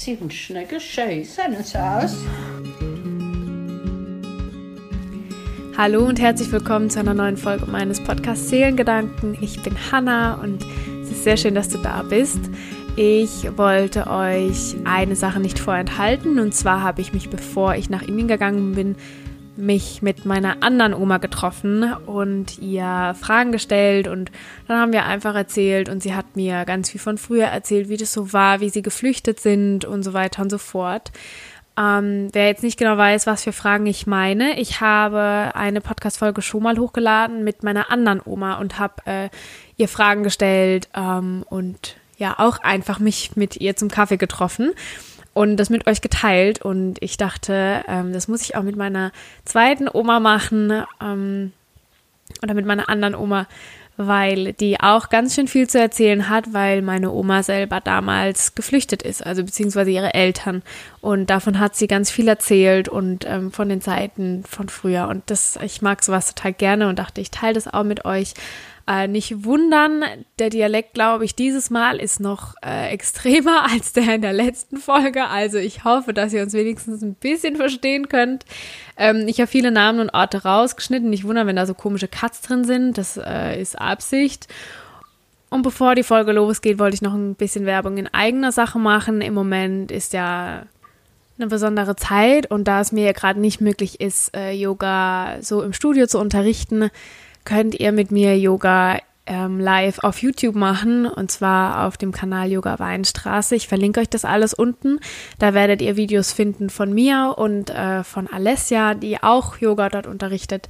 Zimtschnecke, schön sehen sie aus. Hallo und herzlich willkommen zu einer neuen Folge meines Podcasts Seelengedanken. Ich bin Hanna und es ist sehr schön, dass du da bist. Ich wollte euch eine Sache nicht vorenthalten und zwar habe ich mich, bevor ich nach Indien gegangen bin, mich mit meiner anderen Oma getroffen und ihr Fragen gestellt und dann haben wir einfach erzählt und sie hat mir ganz viel von früher erzählt, wie das so war, wie sie geflüchtet sind und so weiter und so fort. Ähm, wer jetzt nicht genau weiß, was für Fragen ich meine, ich habe eine Podcast-Folge schon mal hochgeladen mit meiner anderen Oma und habe äh, ihr Fragen gestellt ähm, und ja auch einfach mich mit ihr zum Kaffee getroffen und das mit euch geteilt. Und ich dachte, ähm, das muss ich auch mit meiner zweiten Oma machen ähm, oder mit meiner anderen Oma, weil die auch ganz schön viel zu erzählen hat, weil meine Oma selber damals geflüchtet ist, also beziehungsweise ihre Eltern. Und davon hat sie ganz viel erzählt und ähm, von den Zeiten von früher. Und das, ich mag sowas total gerne und dachte, ich teile das auch mit euch. Äh, nicht wundern, der Dialekt, glaube ich, dieses Mal ist noch äh, extremer als der in der letzten Folge. Also ich hoffe, dass ihr uns wenigstens ein bisschen verstehen könnt. Ähm, ich habe viele Namen und Orte rausgeschnitten. Nicht wundern, wenn da so komische Cuts drin sind. Das äh, ist Absicht. Und bevor die Folge losgeht, wollte ich noch ein bisschen Werbung in eigener Sache machen. Im Moment ist ja eine besondere Zeit und da es mir ja gerade nicht möglich ist, äh, Yoga so im Studio zu unterrichten, könnt ihr mit mir Yoga ähm, live auf YouTube machen und zwar auf dem Kanal Yoga Weinstraße. Ich verlinke euch das alles unten. Da werdet ihr Videos finden von mir und äh, von Alessia, die auch Yoga dort unterrichtet.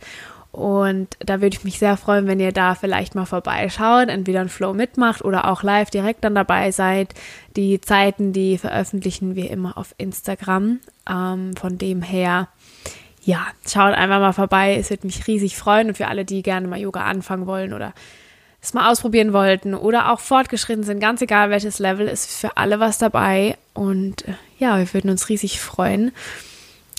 Und da würde ich mich sehr freuen, wenn ihr da vielleicht mal vorbeischaut, entweder ein Flow mitmacht oder auch live direkt dann dabei seid. Die Zeiten, die veröffentlichen wir immer auf Instagram. Ähm, von dem her ja, schaut einfach mal vorbei. Es wird mich riesig freuen. Und für alle, die gerne mal Yoga anfangen wollen oder es mal ausprobieren wollten oder auch fortgeschritten sind, ganz egal welches Level, ist für alle was dabei. Und äh, ja, wir würden uns riesig freuen,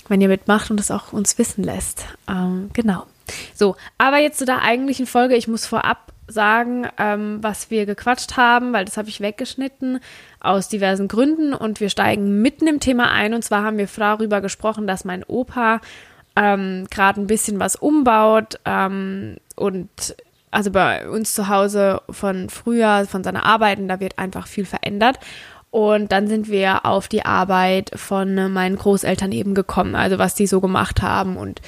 wenn ihr mitmacht und es auch uns wissen lässt. Ähm, genau. So, aber jetzt zu der eigentlichen Folge. Ich muss vorab sagen, ähm, was wir gequatscht haben, weil das habe ich weggeschnitten aus diversen Gründen und wir steigen mitten im Thema ein. Und zwar haben wir darüber gesprochen, dass mein Opa ähm, gerade ein bisschen was umbaut ähm, und also bei uns zu Hause von früher, von seiner Arbeiten, da wird einfach viel verändert. Und dann sind wir auf die Arbeit von meinen Großeltern eben gekommen, also was die so gemacht haben und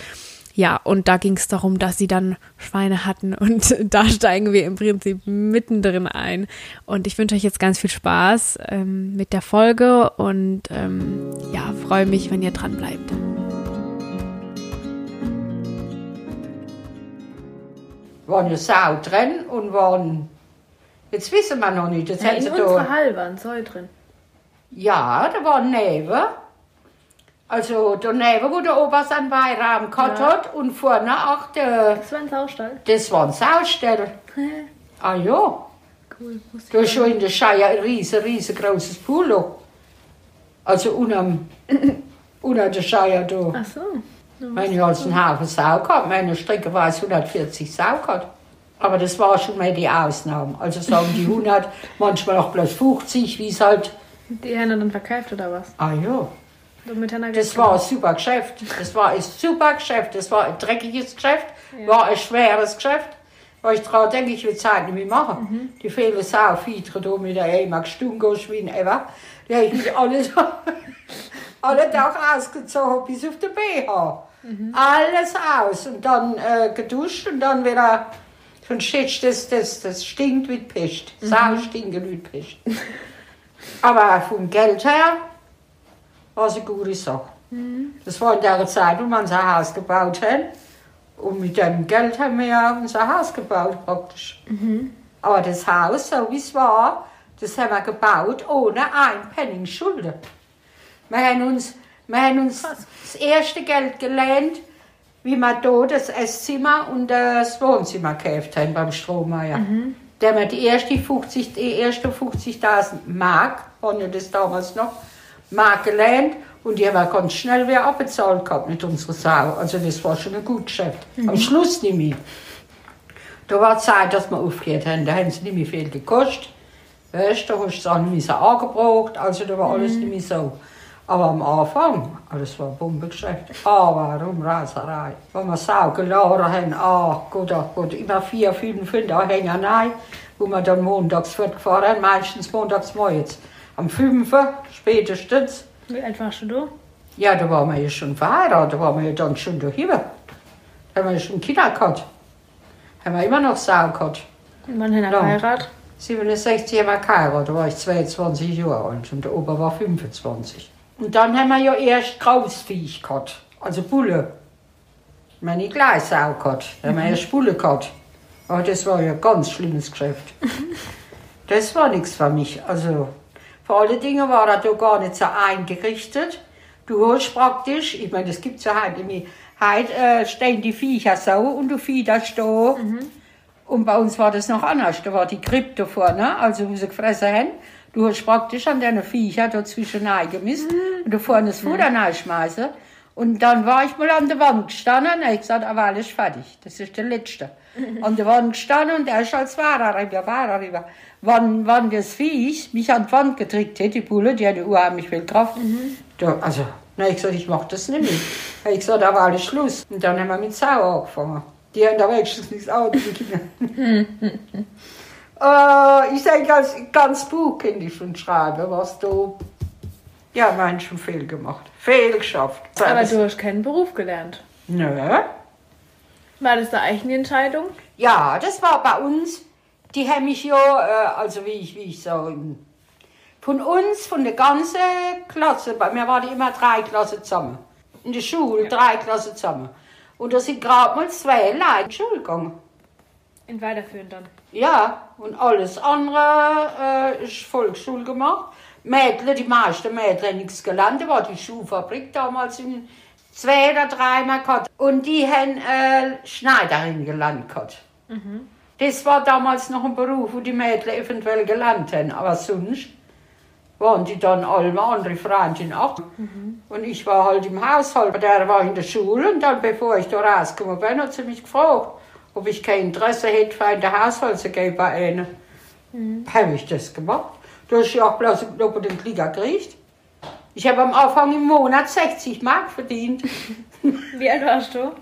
ja, und da ging es darum, dass sie dann Schweine hatten und da steigen wir im Prinzip mittendrin ein. Und ich wünsche euch jetzt ganz viel Spaß ähm, mit der Folge und ähm, ja, freue mich, wenn ihr dran bleibt. Waren eine Sau drin und waren. Jetzt wissen wir noch nicht. Jetzt ja, in unserer Halle waren Säue drin. Ja, da waren Neven. Also daneben, wo der Opa seinen Beiraum gehabt ja. hat und vorne auch der. Das war ein Saustall. Das war ein Saustall. ah ja. Cool. Da ist schon in der Scheier ein riesen, riesengroßes Pulo. Also unter der Scheier da. Ach so. Meine ich als einen Haufen Sau gehabt. Meine Strecke war es 140 Sau gehabt. Aber das war schon mal die Ausnahme. Also sagen die 100, manchmal auch bloß 50, wie es halt. Die haben dann verkauft oder was? Ah ja. Das war ein super Geschäft. Das war ein super Geschäft. Das war ein dreckiges Geschäft, ja. war ein schweres Geschäft. Weil ich daran denke, ich will Zeit nicht mehr machen. Mhm. Die viele Sau, Fiedre da mit der Ema Stungo, Schwein, ever. Die habe ich alles, alle Tag ausgezogen, bis auf den BH. Mhm. Alles aus und dann äh, geduscht und dann wieder. Schon steht das, das, das stinkt wie Pest. Mhm. Sau stinkt wie Pest. Aber vom Geld her war es eine gute Sache. Mhm. Das war in der Zeit, wo wir unser Haus gebaut haben. Und mit dem Geld haben wir ja unser Haus gebaut praktisch. Mhm. Aber das Haus, so wie es war, das haben wir gebaut ohne ein Penning Schulden. Wir haben uns, wir haben uns das erste Geld gelernt, wie wir hier das Esszimmer und das Wohnzimmer gekauft haben beim Strohmeier. Mhm. Da haben wir die ersten 50.000 erste 50 Mark, waren ja das damals noch, Mark gelernt und die haben wir ganz schnell wieder abbezahlt gehabt mit unserer Sau. Also das war schon ein gutes Geschäft. Mhm. Am Schluss nicht mehr. Da war Zeit, dass wir aufgehört haben. Da haben sie nicht mehr viel gekostet. Weißt da hast du es auch nicht mehr angebraucht, also da war alles nicht mehr so. Aber am Anfang, ah, das war Bombengeschäft. Aber um Raserei. Wenn wir Sau geladen haben, ach Gott, ach Gott, immer vier, fünf, fünf Anhängereien, wo wir dann montags fortgefahren haben, meistens montags morgens. Am 5. spätestens. Wie alt warst du? Ja, da waren wir ja schon verheiratet, da waren wir ja dann schon daheim. Da haben wir ja schon Kinder gehabt. Haben wir immer noch Sau gehabt. Und wann haben wir geheiratet? 67 haben wir geheiratet, da war ich 22 Jahre alt und der Opa war 25. Und dann haben wir ja erst Grausviech gehabt, also Bulle. Meine Gleisau gehabt, da haben wir erst Bulle gehabt. Aber das war ja ein ganz schlimmes Geschäft. Das war nichts für mich. Also, vor allen Dingen war er da gar nicht so eingerichtet. Du hast praktisch, ich meine, das gibt es ja heute nicht mehr, heute äh, stehen die Viecher so und du fiederst da. Mhm. Und bei uns war das noch anders. Da war die Krippe vorne, also wo sie gefressen haben. Du hast praktisch an deine Viecher dazwischen eingemisst mhm. und da vorne das Futter mhm. reinschmeißen. Und dann war ich mal an der Wand gestanden und ich gesagt, aber alles fertig. Das ist der Letzte. Mhm. An der Wand gestanden und der ist als Fahrer rüber, Fahrer rüber. Wann, wann das Viech mich an die Wand gedrückt hätte, die Bulle, die hatte unheimlich viel Kraft. Mhm. Da, also, na, ich gesagt, ich mach das nicht mehr. ich gesagt, da war alles Schluss. Und dann haben wir mit Sau angefangen. Die haben da wenigstens nichts die Kinder. äh, ich denke, ganz, ganz Buch könnte ich schon schreiben, was du. Ja, mein schon viel gemacht. Viel geschafft. Aber du hast keinen Beruf gelernt. Nö. War das eine eigene Entscheidung? Ja, das war bei uns. Die haben mich ja, äh, also wie ich, wie ich so, von uns, von der ganzen Klasse, bei mir waren die immer drei Klassen zusammen. In der Schule, drei Klassen zusammen. Und da sind gerade mal zwei Leute in die Schule gegangen. In weiterführend dann? Ja, und alles andere äh, ist Volksschule gemacht. Mädchen, die meisten Mädchen haben nichts gelernt. Da war die Schuhfabrik damals in zwei oder dreimal gehabt. Und die haben äh, Schneiderin gelernt gehabt. Mhm. Das war damals noch ein Beruf, wo die Mädchen eventuell gelernt haben. Aber sonst waren die dann alle andere Freundin auch. Mhm. Und ich war halt im Haushalt. Der war in der Schule und dann, bevor ich da rausgekommen bin, hat sie mich gefragt, ob ich kein Interesse hätte, für in den Haushalt zu gehen bei ihnen. Mhm. Habe ich das gemacht. Du hast ja auch bloß über den Klieger gekriegt. Ich habe am Anfang im Monat 60 Mark verdient. Wie alt warst du?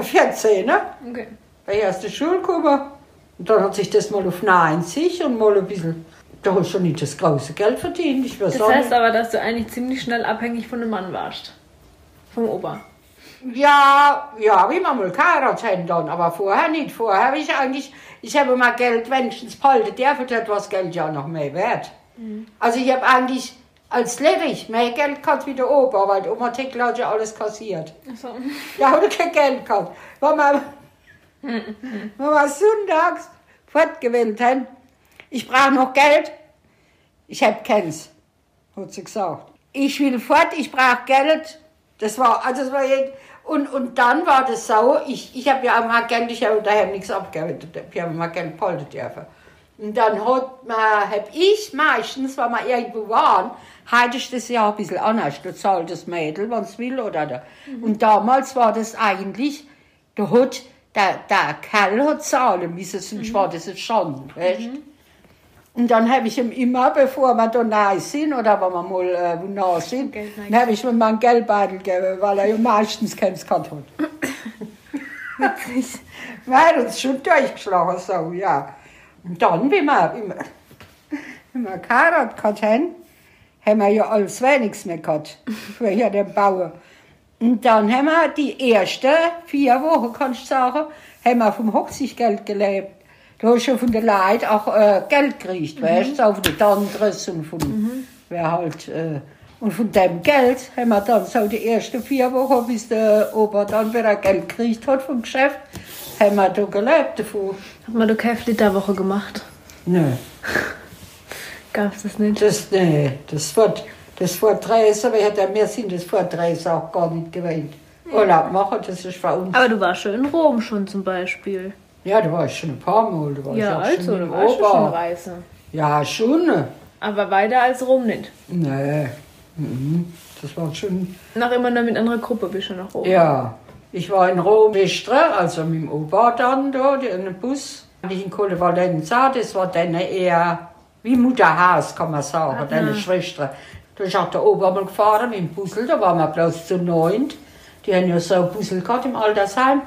14, ne? Okay. Bei erster Schule gekommen. Und dann hat sich das mal auf 90 und mal ein bisschen da hast du schon nicht das große Geld verdient. Ich das heißt nicht. aber, dass du eigentlich ziemlich schnell abhängig von einem Mann warst. Vom Opa. Ja, ja, wie man mal geheiratet haben dann, aber vorher nicht. Vorher habe ich eigentlich, ich habe mal Geld wenigstens behalten dürfen, das was Geld ja noch mehr wert. Mhm. Also ich habe eigentlich als Ledig mehr Geld gehabt wie der Opa, weil die Oma hat ja alles kassiert. Ach so. Ja, hat kein Geld gehabt. Wenn wir, wenn wir sonntags fortgewählt haben, ich brauche noch Geld. Ich habe keins, hat sie gesagt. Ich will fort, ich brauche Geld. Das war, also das war jetzt, und, und dann war das so, ich, ich habe ja auch mal Geld, ich habe daheim nichts abgearbeitet, ich habe mal Geld behalten dürfen. Und dann hat habe ich meistens, wenn wir irgendwo waren, heute ist das ja ein bisschen anders, da zahlt das Mädel, wenn es will, oder da. Mhm. Und damals war das eigentlich, da hat, der, der Kerl hat zahlen müssen, sonst mhm. war das jetzt schon, weißt mhm. Und dann habe ich ihm immer, bevor wir da nahe sind oder wenn wir mal äh, nah sind, dann habe ich ihm mal einen Geldbeutel gegeben, weil er ja meistens keins gehabt hat. Witzig. Weil uns schon durchgeschlagen so, ja. Und dann, wie wir, wie wir, wie wir geheiratet haben, haben wir ja alles wenigstens mehr gehabt, für hier den Bauer. Und dann haben wir die ersten vier Wochen, kannst du sagen, haben wir vom Hochsichtgeld gelebt. Du hast schon von den Leuten auch äh, Geld gekriegt, mhm. weißt du, auch von den Tantres und von, mhm. wer halt, äh, und von dem Geld haben wir dann so die ersten vier Wochen, bis der Opa dann wieder Geld gekriegt hat vom Geschäft, haben wir da gelebt davon. Hat man da keine Flitterwoche gemacht? Nein. Gab's das nicht? Das, nee, das wird, das Vortreisen, aber wir sind das Vortreisen auch gar nicht gewöhnt. Urlaub machen, das ist für uns. Aber du warst schon in Rom schon zum Beispiel. Ja, da war ich schon ein paar Mal. Da war ja, ich also, da war ich schon Reise. Ja, schon. Aber weiter als Rom nicht? Nee, mhm. das war schon... Nach immer noch mit einer Gruppe bist du nach Rom? Ja, ich war in Rom Vestre, also mit dem Opa dann da, in einem Bus. Ich in Colle Valenza, das war dann eher, wie Mutterhaus, kann man sagen, Aha. deine Schwester. Da ist auch der Opa mal gefahren mit dem Bussel, da waren wir bloß zu neunt. Die haben ja so einen Bussel gehabt im Altersheim.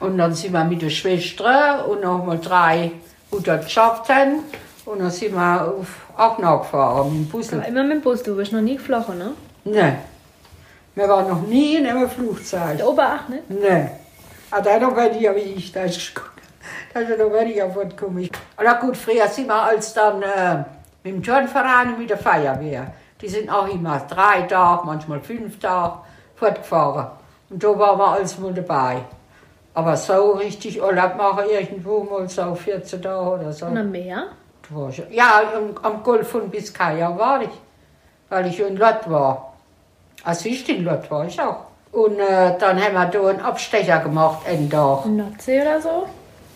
Und dann sind wir mit der Schwester und noch mal drei, die dort geschafft haben. Und dann sind wir auf Aachen gefahren mit dem Bussel. Aber immer mit dem Bus, du bist noch nie geflogen, ne? Nein. Wir waren noch nie in einem Flugzeug. Der Oberach, ne? Nein. Ah, der noch weniger wie ich. Der ist, der ist noch weniger fortgekommen. Na gut, früher sind wir als dann äh, mit dem Turnverein und mit der Feuerwehr. Die sind auch immer drei Tage, manchmal fünf Tage fortgefahren. Und da waren wir alles mal dabei. Aber so richtig Urlaub machen irgendwo mal so 14 Tage oder so. Und am Meer? Das war schon- Ja, am, Golf von Biscaya war ich, weil ich in Lott war. Als ich in Lott war ich auch. Und äh, dann haben wir da einen Abstecher gemacht, einen Tag. Nordsee oder so?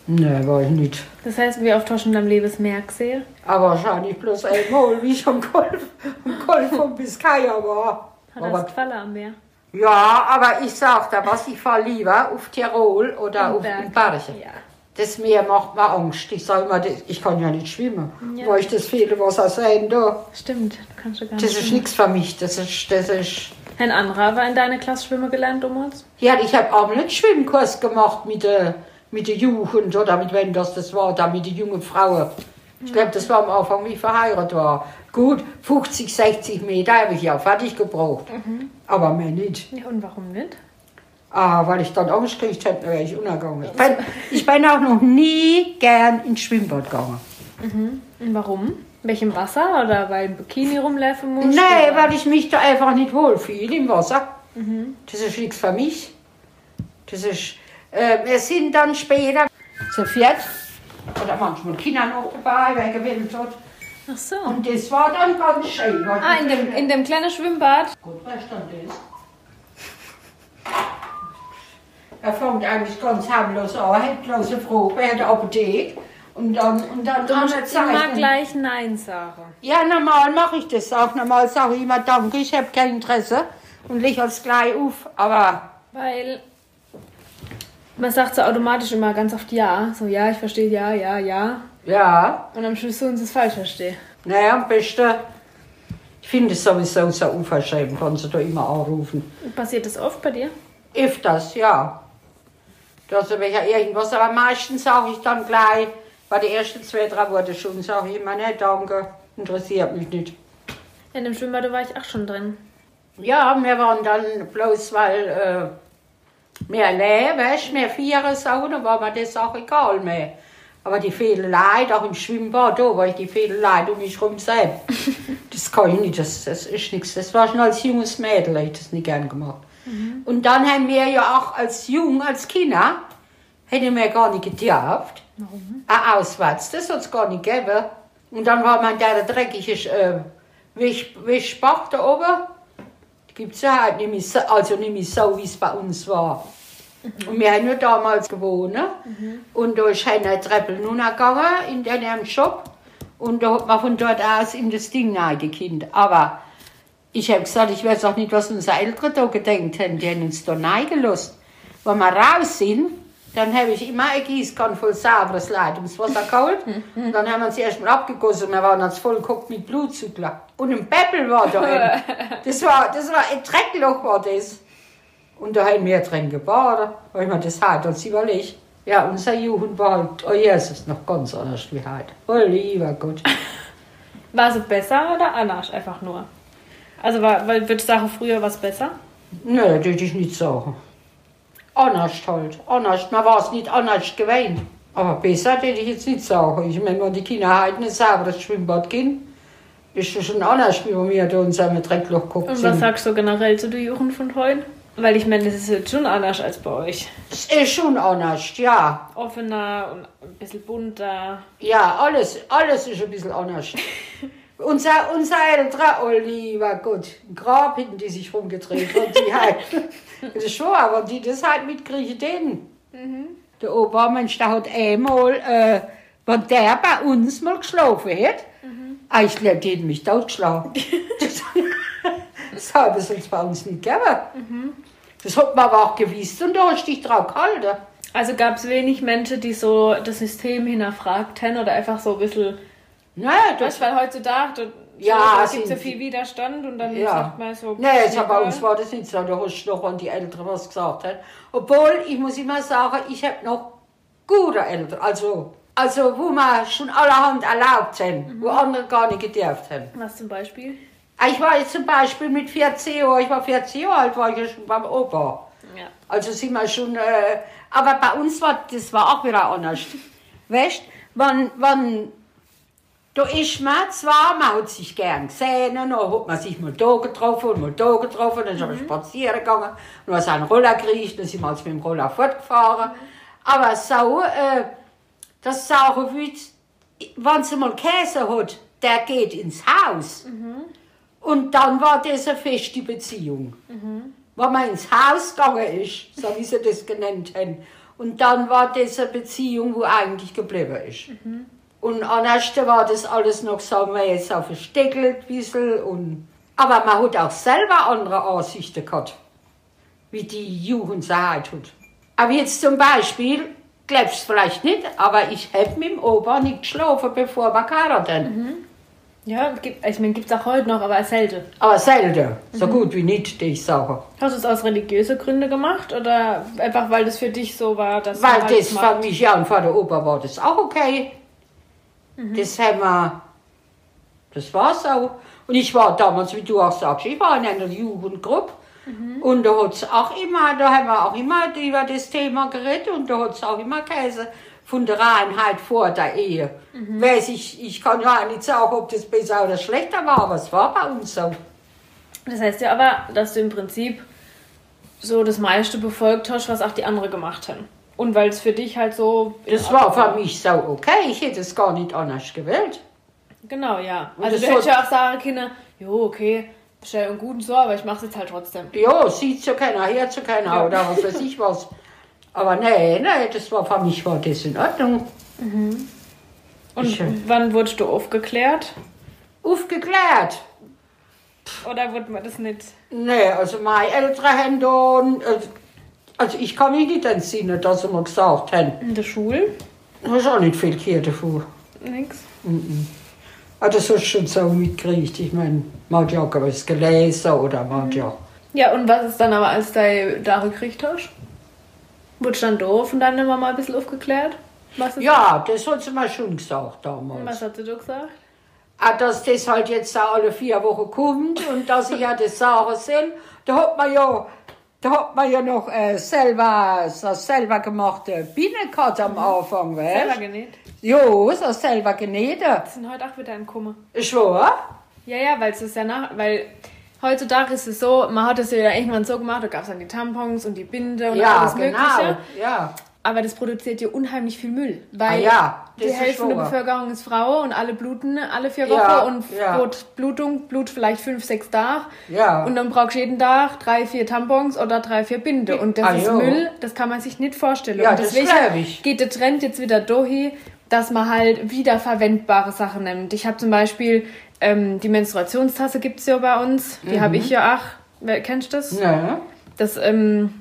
Nein, war ich nicht. Das heißt, wie oft hast du in deinem Leben gesehen? Aber wahrscheinlich bloß einmal, wie ich am Golf, am Golf von Biscaya war. Hat das gefallen am Meer? Ja, aber ich sag da was, ich fahre lieber auf Tirol oder Im auf Berg. den Berge. Ja. Das Meer macht mir Angst. Ich sag immer, das- ich kann ja nicht schwimmen. Ja. Weil ich das viele Wasser sehen da. Stimmt, du kannst du gar Das nicht. ist schwimmen. nichts für mich. Das ist, das ist. Ein anderer war in deiner Klasse schwimmen gelernt, damals? Ja, ich habe auch einen Schwimmkurs gemacht mit der, mit der Jugend oder mit wem das, das war, da mit den jungen Frauen. Ich glaube, das war am Anfang, wie ich verheiratet war. Gut, 50, 60 Meter habe ich ja fertig gebraucht. Aber mehr nicht. Ja, und warum nicht? Ah, weil ich dann Angst gekriegt hätte, wäre ich untergegangen. Ich bin, ich bin auch noch nie gern ins Schwimmbad gegangen. Und warum? Welchem Wasser? Oder weil ein Bikini rumlaufen musst? Nee, oder? weil ich mich da einfach nicht wohlfühle im Wasser. Das ist nichts für mich. Das ist, äh, wir sind dann später zu viert, oder manchmal Kinder noch dabei, wer gewählt hat. Ach so. Und das war dann ganz schön. Ah, in dem, in dem kleinen Schwimmbad? Gut, was stand das? Er fängt eigentlich ganz harmlos an, hat bloß eine Frage, wer hat Apotheke. Und dann, und dann Du musst er immer gleich Nein sagen. Ja, normal mache ich das auch. Normal sage ich immer Danke, ich habe kein Interesse und lege es gleich auf. Aber Weil man sagt so automatisch immer ganz oft Ja. So, ja, ich verstehe ja, ja, ja. ja, Und am Schluss uns es falsch verstehe. naja, am besten. Ich finde es sowieso so unverschämt, wenn sie da immer anrufen. Passiert das oft bei dir? Öfters, ja. Dass ich ja irgendwas, aber meistens sage ich dann gleich, bei den ersten zwei, drei Worten schon, sage ich immer, ne, danke, interessiert mich nicht. In dem Schwimmbad war ich auch schon drin. Ja, wir waren dann bloß, weil äh, mehr leer, weißt mehr dann war mir das auch egal mehr. Aber die Fehlerei, auch im Schwimmbad, da war ich die Fehlerei um mich rum sehen. Das kann ich nicht, das, das ist nichts. Das war schon als junges Mädel, hab ich das nicht gern gemacht. Und dann haben wir ja auch als Jung, als Kinder, hätten wir gar nicht gedurft. Warum? Ein Auswärts, das hat es gar nicht gegeben. Und dann war man der dreckige äh, Wisch, Wischbach da oben. Gibt es ja halt nicht mehr so, also nicht mehr so, wie es bei uns war. Und wir haben ja damals gewohnt. Und da ist eine Treppe runtergegangen in den Shop. Und da hat man von dort aus in das Ding reingekannt. Aber ich habe gesagt, ich weiß auch nicht, was unsere Eltern da gedenkt haben. Die haben uns da reingelassen. Wenn wir raus sind, dann habe ich immer eine Gießkanne voll sauberes Leitungswasser geholt. Und dann haben wir uns erstmal abgegossen. Wir waren uns voll geguckt mit Blutzugler. Und ein Peppel war da. drin. Das war, das war ein Dreckloch war das. Und da haben wir drin gebadet, weil man das hat uns überlegt. Ja, unsere Jugend war halt, oh Jesus, noch ganz anders wie heute. Oh lieber Gott. War sie besser oder anders einfach nur? Also war, weil würde ich sagen, früher war es besser? Nö, das würde ich nicht sagen. Anders halt, anders. Man war es nicht anders gewöhnt. Aber besser würde ich jetzt nicht sagen. Ich meine, wenn die Kinder heute nicht sauberes Schwimmbad gehen, ist das schon anders, wie wir da uns am Dreckloch geguckt Und was sagst du generell zu der Jugend von heute? Weil ich meine, das ist jetzt schon anders als bei euch. Es ist schon anders, ja. Offener und ein bisschen bunter. Ja, alles, alles ist ein bisschen anders. unser, unser älterer, oh lieber Gott, ein Grab hinten, die sich rumgedreht hat, die halt. Das ist schon, aber die das halt mitkriegen, den. Der Opa, Mensch, der hat einmal, äh, wenn der bei uns mal geschlafen hat, ah, ich glaube, die hätten mich totgeschlagen. das, das hat es uns bei uns nicht gegeben. Das hat man aber auch gewusst und da hast du dich drauf gehalten. Also gab es wenig Menschen, die so das System hinterfragt haben oder einfach so ein bisschen Nee, das, weil heutzutage Ja, es gibt so viel Widerstand und dann Ja. sagt man so. Nee, jetzt bei uns war das nicht so, da hast du noch an die Eltern was gesagt. He? Obwohl, ich muss immer sagen, ich habe noch gute Eltern, also, also wo man schon allerhand erlaubt haben, wo andere gar nicht gedurft haben. Was zum Beispiel? Ah, Ich war jetzt zum Beispiel mit 14 Jahren, ich war 14 Jahre alt, war ich ja schon beim Opa. Ja. Also sind wir schon, äh, aber bei uns war, das war auch wieder anders. Weißt, wenn, wenn, da ist man zwar, man hat sich gern gesehen, und dann hat man sich mal da getroffen und mal da getroffen, dann ist man spazieren gegangen, und dann ist ein Roller gekriegt, dann sind wir also mit dem Roller fortgefahren. Aber so, äh, das saure Witz, wenn sie mal Käse hat, der geht ins Haus. Und dann war das eine feste Beziehung. Wenn man ins Haus gegangen ist, so wie sie das genannt haben. Und dann war das eine Beziehung, wo eigentlich geblieben ist. Und anders war das alles noch, sagen wir jetzt, so versteckelt ein bisschen. Und, aber man hat auch selber andere Ansichten gehabt, wie die Jugend so heute hat. Aber jetzt zum Beispiel, glaubst du vielleicht nicht, aber ich habe mit dem Opa nicht geschlafen, bevor wir geheiratet Ja, gibt, ich meine, gibt es auch heute noch, aber selten. Aber selten, so gut wie nicht, die ich sage. Hast du es aus religiösen Gründen gemacht oder einfach, weil das für dich so war, dass Weil halt das macht? für mich ja und für der Opa war das auch okay. Das haben wir, das war so. Und ich war damals, wie du auch sagst, ich war in einer Jugendgruppe. Und da hat es auch immer, da haben wir auch immer über das Thema geredet und da hat es auch immer Käse von der Reinheit vor der Ehe. Weiß ich, ich kann ja auch nicht sagen, ob das besser oder schlechter war, aber es war bei uns so. Das heißt ja aber, dass du im Prinzip so das meiste befolgt hast, was auch die anderen gemacht haben. Und weil es für dich halt so. Das war für mich so okay, ich hätte es gar nicht anders gewählt. Genau, ja. Und Also du hättest ja auch sagen können, jo, okay, bestell einen guten so, aber ich mach's jetzt halt trotzdem. Ja, sieht zu keiner, hört zu keiner Ja. oder was weiß ich was. Aber nee, nee, das war für mich war das in Ordnung. Und Ich, wann wurdest du aufgeklärt? Aufgeklärt. Oder wurde man das nicht? Nee, also meine Eltern haben da, also- also ich kann mich nicht entsinnen, dass sie mir gesagt haben, In der Schule? da ist auch nicht viel gehört davon. Nix. Aber das hast du schon so mitgekriegt. Ich meine, man hat ja auch was gelesen oder man hat ja... Ja, und was ist dann aber, als du da gekriegt hast? Wurdest du dann doof und dann immer mal ein bisschen aufgeklärt? Was ist Ja, das hat sie mir schon gesagt Was damals. hat sie da gesagt? Ah, dass das halt jetzt alle vier Wochen kommt und dass ich ja das Sachen sind, da hat man ja, da hat man ja noch äh, selber, so selber gemachte Bienen gehabt am Anfang, Selber weißt genäht. Jo, so selber genäht. Das sind heute auch wieder im Kummer. Schwör? Ja, ja, weil es ist ja nach, weil heutzutage ist es so, man hat es ja irgendwann so gemacht, da gab es dann die Tampons und die Binde und Ja, alles genau. Mögliche. Ja. Aber das produziert ja unheimlich viel Müll. Ah, Weil ja, das die Hälfte der. Bevölkerung ist Frau und alle bluten alle vier Wochen Ja, und ja. Blut, Blutung, Blut vielleicht fünf, sechs Tage. Ja. Und dann brauchst du jeden Tag drei, vier Tampons oder drei, vier Binde. Und das Ah, ist jo. Müll, das kann man sich nicht vorstellen. Ja, und das deswegen ich. geht der Trend jetzt wieder dahin, dass man halt wiederverwendbare Sachen nimmt. Ich habe zum Beispiel ähm, die Menstruationstasse gibt es ja bei uns. Die Mhm. habe ich ja auch. Wer, kennst du das? Ne? Das, ähm,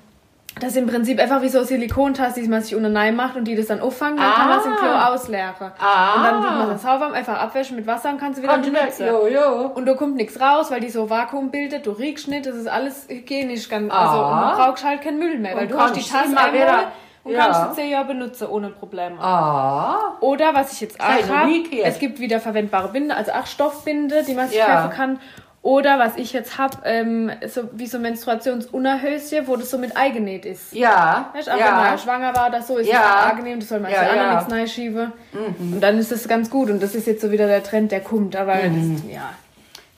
das ist im Prinzip einfach wie so eine Silikontasse, die man sich unter Nein macht und die das dann auffangen, dann kann man es im Klo ausleeren. Ah. Und dann tut man das sauber, einfach abwäschen mit Wasser und kannst du wieder benutzen. Jo, jo. Und da kommt nichts raus, weil die so Vakuum bildet, du riechst nicht, das ist alles hygienisch. Ganz, Ah. Also und du brauchst halt keinen Müll mehr, weil Und du hast die Tasse einmal wieder- und Ja. kannst sie zehn Jahre benutzen ohne Probleme. Ah. Oder was ich jetzt auch habe, es gibt wieder verwendbare Binde, also auch Stoffbinde, die man sich Ja. kaufen kann. Oder was ich jetzt habe, ähm, so, wie so Menstruationsunterhöschen, wo das so mit eingenäht ist. Ja. Weißt, auch wenn man ja. schwanger war, das so ist Ja. es auch angenehm, das soll man Ja, sich auch ja. Mhm. nichts reinschieben. Und dann ist das ganz gut. Und das ist jetzt so wieder der Trend, der kommt. Aber Mhm. das, ja.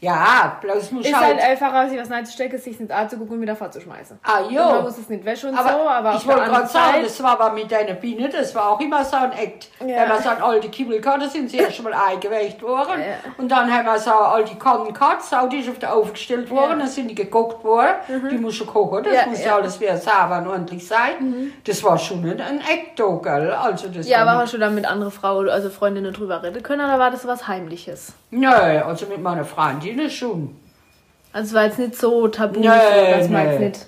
Ja, bloß muss Ist halt... halt einfacher, sich was reinzustecken, sich ins A zu gucken und wieder vorzuschmeißen. Ah, Und jo. man muss es nicht wäschen und Aber, so, aber ich wollte gerade sagen, das war aber mit deiner Biene, das war auch immer so ein Act. Ja. Wenn man so ein alte Kimmel gehabt, da sind sie erst mal eingeweicht worden. Ja. Und dann haben wir so alte Kannen gehabt, so, die ist auf der aufgestellt worden, Ja. Mhm. dann sind die gekocht worden. Die muss schon kochen, das Ja, muss ja. Mhm. alles wieder sauber und ordentlich sein. Das war schon ein, ein Act da, gell? Also das Ja, war aber nicht- hast du dann mit anderen Frauen, also Freundinnen drüber reden können, oder war das was Heimliches? Nö, also mit meiner Freundin schon. Also es war jetzt nicht so tabu, Nee, man nee. jetzt nicht...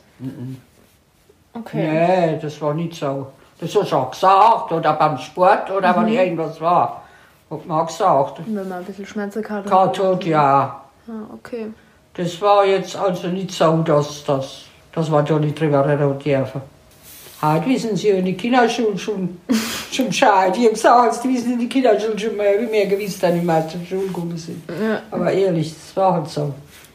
Okay. Nee, das war nicht so. Das hast du auch gesagt, oder beim Sport, oder Mhm. wenn irgendwas war. Hat man gesagt. Wenn man ein bisschen Schmerzen hatte. Kartot, ja. Ah, okay. Das war jetzt also nicht so, dass, dass, dass wir da nicht drüber reden dürfen. Heute wissen sie in die Kinderschule schon, schon Bescheid. Die haben gesagt, die wissen in die Kinderschule schon mehr, wie mehr gewiss, dann die meisten Schule gekommen sind. Ja. Aber ehrlich, das war halt so.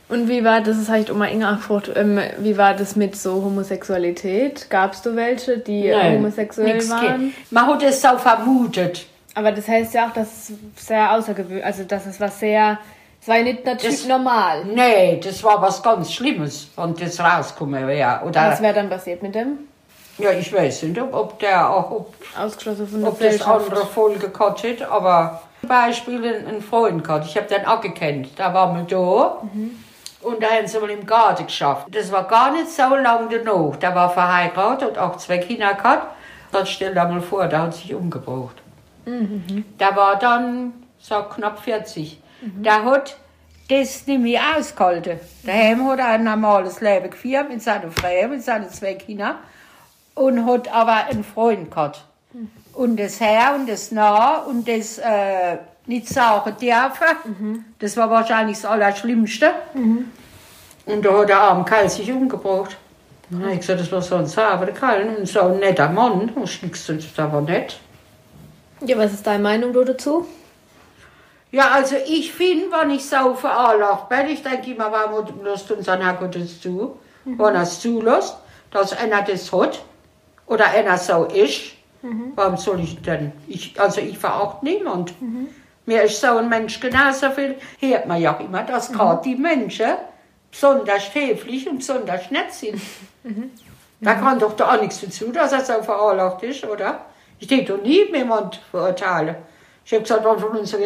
Und wie war das, das habe ich Oma Inga gefragt, ähm, wie war das mit so Homosexualität? Gab es da welche, die Nein, homosexuell waren? Man hat es so vermutet. Aber das heißt ja auch, dass es sehr außergewöhnlich, also dass es was sehr, es war ja nicht natürlich Das- normal. Nee, das war was ganz Schlimmes, wenn das rausgekommen wäre. Oder, Was wäre dann passiert mit dem? Ja, ich weiß nicht, ob, ob der auch, ob, Ausgeschlossen von der ob das Gesellschaft. andere Folge gehabt hat, aber zum Beispiel ein, ein Freund gehabt, ich habe den auch gekannt, da waren wir da und da haben sie mal im Garten geschafft. Das war gar nicht so lange danach, der war verheiratet und auch zwei Kinder gehabt. Dann stell dir mal vor, der hat sich umgebracht. Der war dann so knapp 40. Der hat das nicht mehr ausgehalten. Daheim hat er ein normales Leben geführt mit seiner Frau, mit seinen zwei Kindern und hat aber einen Freund gehabt. Und das Herr und das Nah und das äh, nicht sagen dürfen, das war wahrscheinlich das Allerschlimmste. Und da hat der arme Kerl sich umgebracht. Dann habe ich gesagt, das war so ein sauberer Kerl und so ein netter Mann. Und ich gesagt, das war nett. Ja, was ist deine Meinung dazu? Ja, also ich finde, wenn ich so veranlagt bin, ich denke immer, warum lässt uns ein Herr Gottes zu? Wenn er es zulässt, dass einer das hat oder einer so ist, warum soll ich denn? Ich, also ich verachte niemand. Mir ist so ein Mensch genauso viel, hört man ja auch immer, dass gerade die Menschen besonders höflich und besonders nett sind. Da kann doch da auch nichts dazu, dass er so veranlagt ist, oder? Ich denke doch nie jemand verurteilen. Ich habe gesagt, von unseren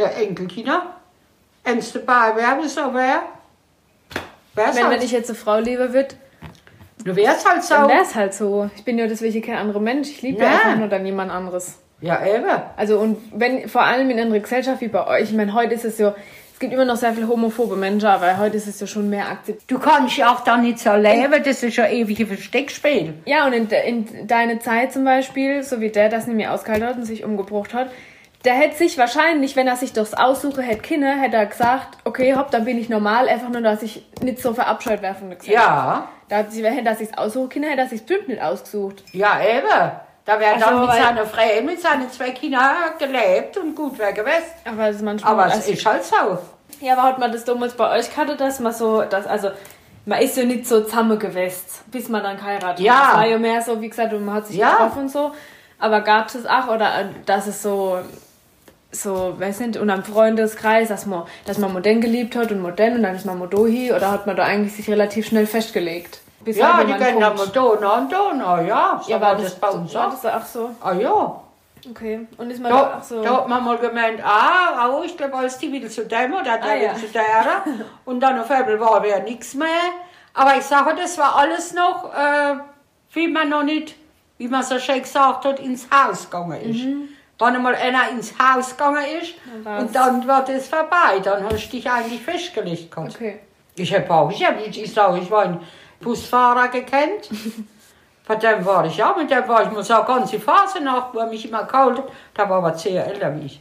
dabei wäre, wie so wäre, Wenn, wenn ich jetzt eine Frau liebe würde, du wärst halt so. dann wäre es halt so. Ich bin ja deswegen kein anderer Mensch. Ich liebe ja. Ja. einfach nur dann jemand anderes. Ja, eben. Also und wenn vor allem in einer Gesellschaft wie bei euch, ich meine, heute ist es ja, es gibt immer noch sehr viele homophobe Menschen, aber heute ist es ja schon mehr akzeptiert. Du kannst ja auch da nicht so leben, das ist ja ewige Versteckspiel. Ja, und in, de- in deine Zeit zum Beispiel, so wie der das nicht mehr ausgehalten hat und sich umgebracht hat, der hätte sich wahrscheinlich, wenn er sich durchs Aussuche hätte Kinder, hätte er gesagt, okay, hopp, dann bin ich normal, einfach nur, dass ich nicht so verabscheut wäre von der Gesellschaft. Ja, Da hat sich, hätte er sich aussuchen Kinder, hätte er sich bestimmt nicht ausgesucht. ja, eben. Da wäre Also, dann mit seiner Frau, mit seinen zwei Kindern gelebt und gut wäre gewesen. Aber es ist manchmal. Aber es also, ist halt so. Ja, aber hat man das damals bei euch gehabt, dass man so, dass, also, man ist ja nicht so zusammen gewesen, bis man dann geheiratet Ja. hat. Es war ja mehr so, wie gesagt, man hat sich Ja. getroffen und so. Aber gab es auch, oder äh, dass es so, so, weiß nicht, und am Freundeskreis, dass man, dass man Modern geliebt hat und Modern und dann ist man Modohi, oder hat man da eigentlich sich relativ schnell festgelegt? Bis Ja, halt die kommt. mal Donau und Donau, ja. So Ja, war das, das, bei uns war auch. das auch so? Ah ja. Okay. Und ist man da Da, auch so. da hat man mal gemeint, ah, oh, ich glaube, als die wieder zu dem oder der Ah, ja. zu der. Und dann auf einmal war wieder nichts mehr. Aber ich sage, das war alles noch, äh, wie man noch nicht, wie man so schön gesagt hat, ins Haus gegangen ist. Wenn einmal einer ins Haus gegangen ist. Dann und dann war das vorbei, dann hast du dich eigentlich festgelegt gehabt. Okay. Ich habe auch, ich habe, ich sage, ich war ein Busfahrer gekannt. Von dem war ich ja, mit dem war ich, muss auch ganze Phase nach, wo er mich immer kalt hat. Da war aber sehr älter wie ich.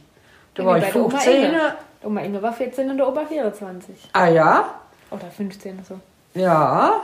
Da war ich bei der Oma 15. Inge. Oma Inge war 14 und der Opa 24. Ah ja, Oder 15 so. ja.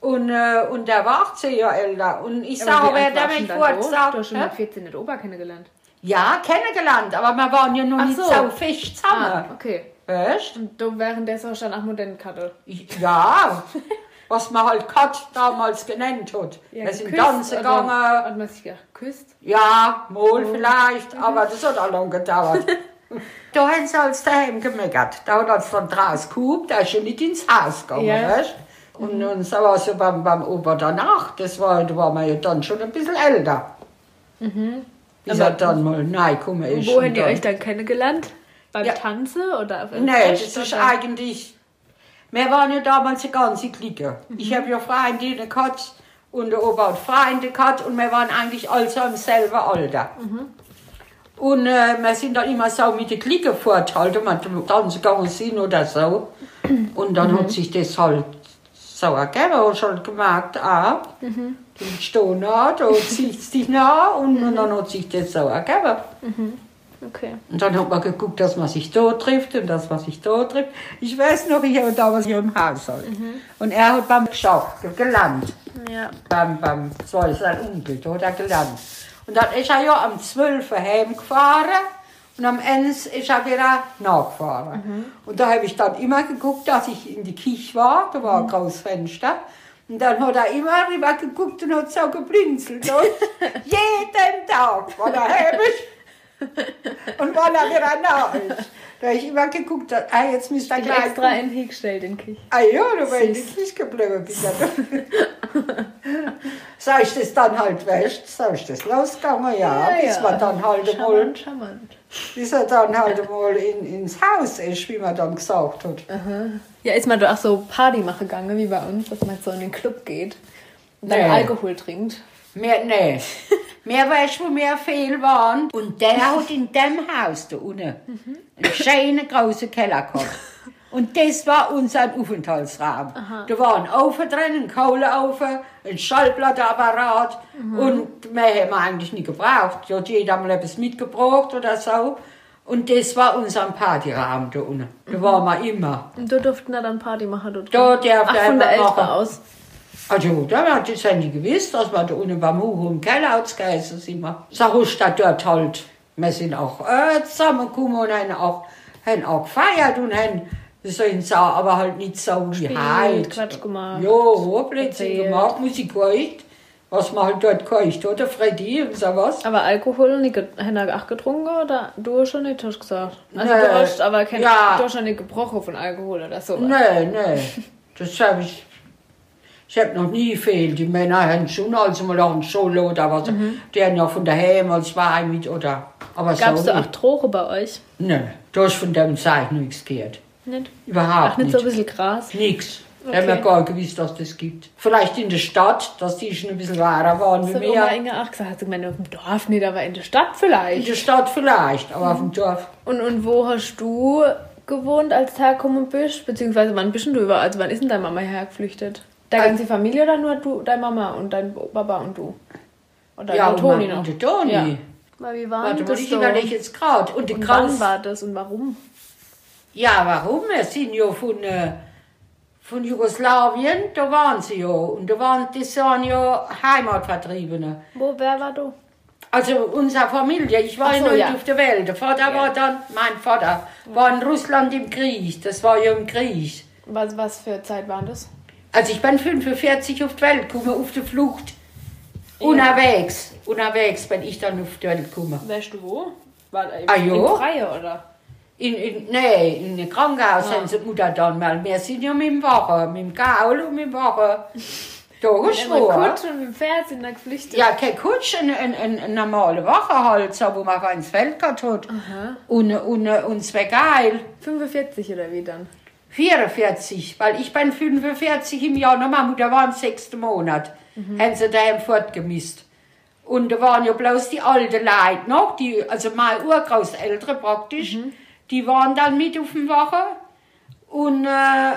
Und, äh, und der war 18 Jahre älter. Und ich sage, wer der warst mich du hast schon mit 14 den Opa kennengelernt. Ja, kennengelernt, aber wir waren ja noch Ach nicht so. so fest zusammen. Ah, okay. Weißt Und du währenddessen hast du dann auch modern Karte. Ich- Ja, was man halt Kat damals genannt hat. Wir sind tanzen gegangen. Hat man sich geküsst? Ja, mal vielleicht, aber das hat auch lange gedauert. da haben sie als daheim gemeckert. Da hat uns dann draus gehupt, da ist ja nicht ins Haus gegangen, Ja. weißt Und, und so war es ja beim, beim Opa danach, das war, da war man ja dann schon ein bisschen älter. Bis Aber- er dann mal reingekommen ist. Wo und habt ihr euch dann kennengelernt? Beim Ja. Tanzen oder auf Fest, das ist eigentlich. Wir waren ja damals eine ganze Clique. Ich habe ja Freundinnen gehabt und der Opa hat Freunde gehabt und wir waren eigentlich alle so im selben Alter. Und äh, wir sind dann immer so mit der Clique wenn wir tanzen gegangen sind oder so. Und dann hat sich das halt so ergeben, halt gemerkt, ah, du stehst nah, da ziehst dich nah und, und dann hat sich das so ergeben. Okay. Und dann hat man geguckt, dass man sich da trifft und das, was sich da trifft. Ich weiß noch, ich habe damals hier im Haushalt. Und er hat beim Geschäft gelernt. Ja. Beim, beim, das war sein Onkel, da hat er gelernt. Und dann ist er ja am 12. heimgefahren und am Ende ist er wieder nachgefahren. Und da habe ich dann immer geguckt, dass ich in die Küche war, da war ein großes Fenster. Und dann hat er immer rüber geguckt und hat so geblinzelt. Jeden Tag, wenn er heim ist und wenn er wieder nach ist. Da habe ich immer geguckt, ah, jetzt müsste er Ich gleich extra in den gestellt, den Küche. Ah ja, da war ich nicht geblieben. Bin so ist das dann halt wäscht, so ist das losgegangen, ja, bis man dann halt Charmant, charmant. Bis er dann halt einmal in, ins Haus ist, wie man dann gesagt hat. Ja, ist man da auch so Party machen gegangen, wie bei uns, dass man so in den Club geht und dann Nee. Alkohol trinkt. Mehr, nee. Mehr weißt wo wir viel waren. Und der hat in dem Haus da unten einen schönen großen Keller gehabt. Und das war unser Aufenthaltsraum. Da war ein Ofen drin, ein Kohleofen, ein Schallplattenapparat. Und mehr haben wir eigentlich nicht gebraucht. Da hat jeder mal etwas mitgebracht oder so. Und das war unser Partyraum da unten. Da waren wir immer. Und da durften wir dann Party machen dort. Da Ach, der von der immer Eltern machen. aus. Also, da hat das haben die gewusst, dass wir da unten beim Uhu im Keller ausgeheißen sind. wir. So ist das dort halt. Wir sind auch äh, zusammengekommen und haben auch, haben auch gefeiert und haben so in so, aber halt nicht so wie Gespielt, heute. Quatsch gemacht. Ja, Erzählt. gemacht, Musik gehört, was man halt dort gehört hat, der Freddy und sowas. Aber Alkohol nicht ge- haben wir auch getrunken oder du hast schon nicht hast gesagt? Also Nee. du hast aber kein, Ja. du hast schon nicht gebrochen von Alkohol oder so. Nee, nee, das habe ich, ich habe noch nie gefehlt. Die Männer haben schon also mal auch ein Solo oder was, die haben ja von daheim als zwei mit oder, aber Gab es so da auch. Drogen bei euch? Nee, da ist von dem Zeug nichts gehört. Nicht? Überhaupt Ach, nicht nicht. so ein bisschen Gras? Nix. Ich Okay. habe mir gar nicht gewusst, dass das gibt. Vielleicht in der Stadt, dass die schon ein bisschen wahrer waren Das wie hat Oma mir. Inge auch gesagt. Hat sie gemeint, auf dem Dorf nicht, aber in der Stadt In vielleicht. der Stadt vielleicht, aber auf dem Dorf. Und, und wo hast du gewohnt, als du hergekommen bist? Beziehungsweise wann bist denn du über? Also wann ist denn deine Mama hergeflüchtet? Deine Also- ganze Familie oder nur du, deine Mama und dein Papa und du? Oder Ja, nur und Toni noch? und der Toni. Ja. Weil wie war Warte, das mal, ich so? überlege jetzt gerade. Und der Und wann war das und warum? Ja, warum? Wir sind ja von, äh, von Jugoslawien, da waren sie ja. Und da waren, das waren ja Heimatvertriebene. Wo, wer war du? Also unsere Familie, ich war Ach ja so, noch nicht ja. auf der Welt. Der Vater war dann, mein Vater, war in Russland im Krieg. Das war ja im Krieg. Was, was für Zeit war das? Also ich bin 45 auf die Welt gekommen, auf der Flucht. Unterwegs, unterwegs bin ich dann auf die Welt gekommen. Weißt du wo? War Ah, ja? im Freie, oder? In, in, nee, in einem Krankenhaus haben sie die Mutter dann mal. Wir sind ja mit dem Wache, mit dem Gaul und mit dem Wache. Da Immer geschworen. Kutsch und mit dem Pferd sind da geflüchtet. Ja, kein Kutsch, ein, ein, ein, ein normale Wache halt, so, wo man ins Feld gehabt hat. Und, und, und zwei Geil. 45 oder wie dann? 44, weil ich bin 45 im Januar, Mutter war im sechsten Monat, haben sie daheim fortgemisst. Und da waren ja bloß die alten Leute noch, die, also meine Urgroßeltern praktisch, die waren dann mit auf dem Wache. Und, äh,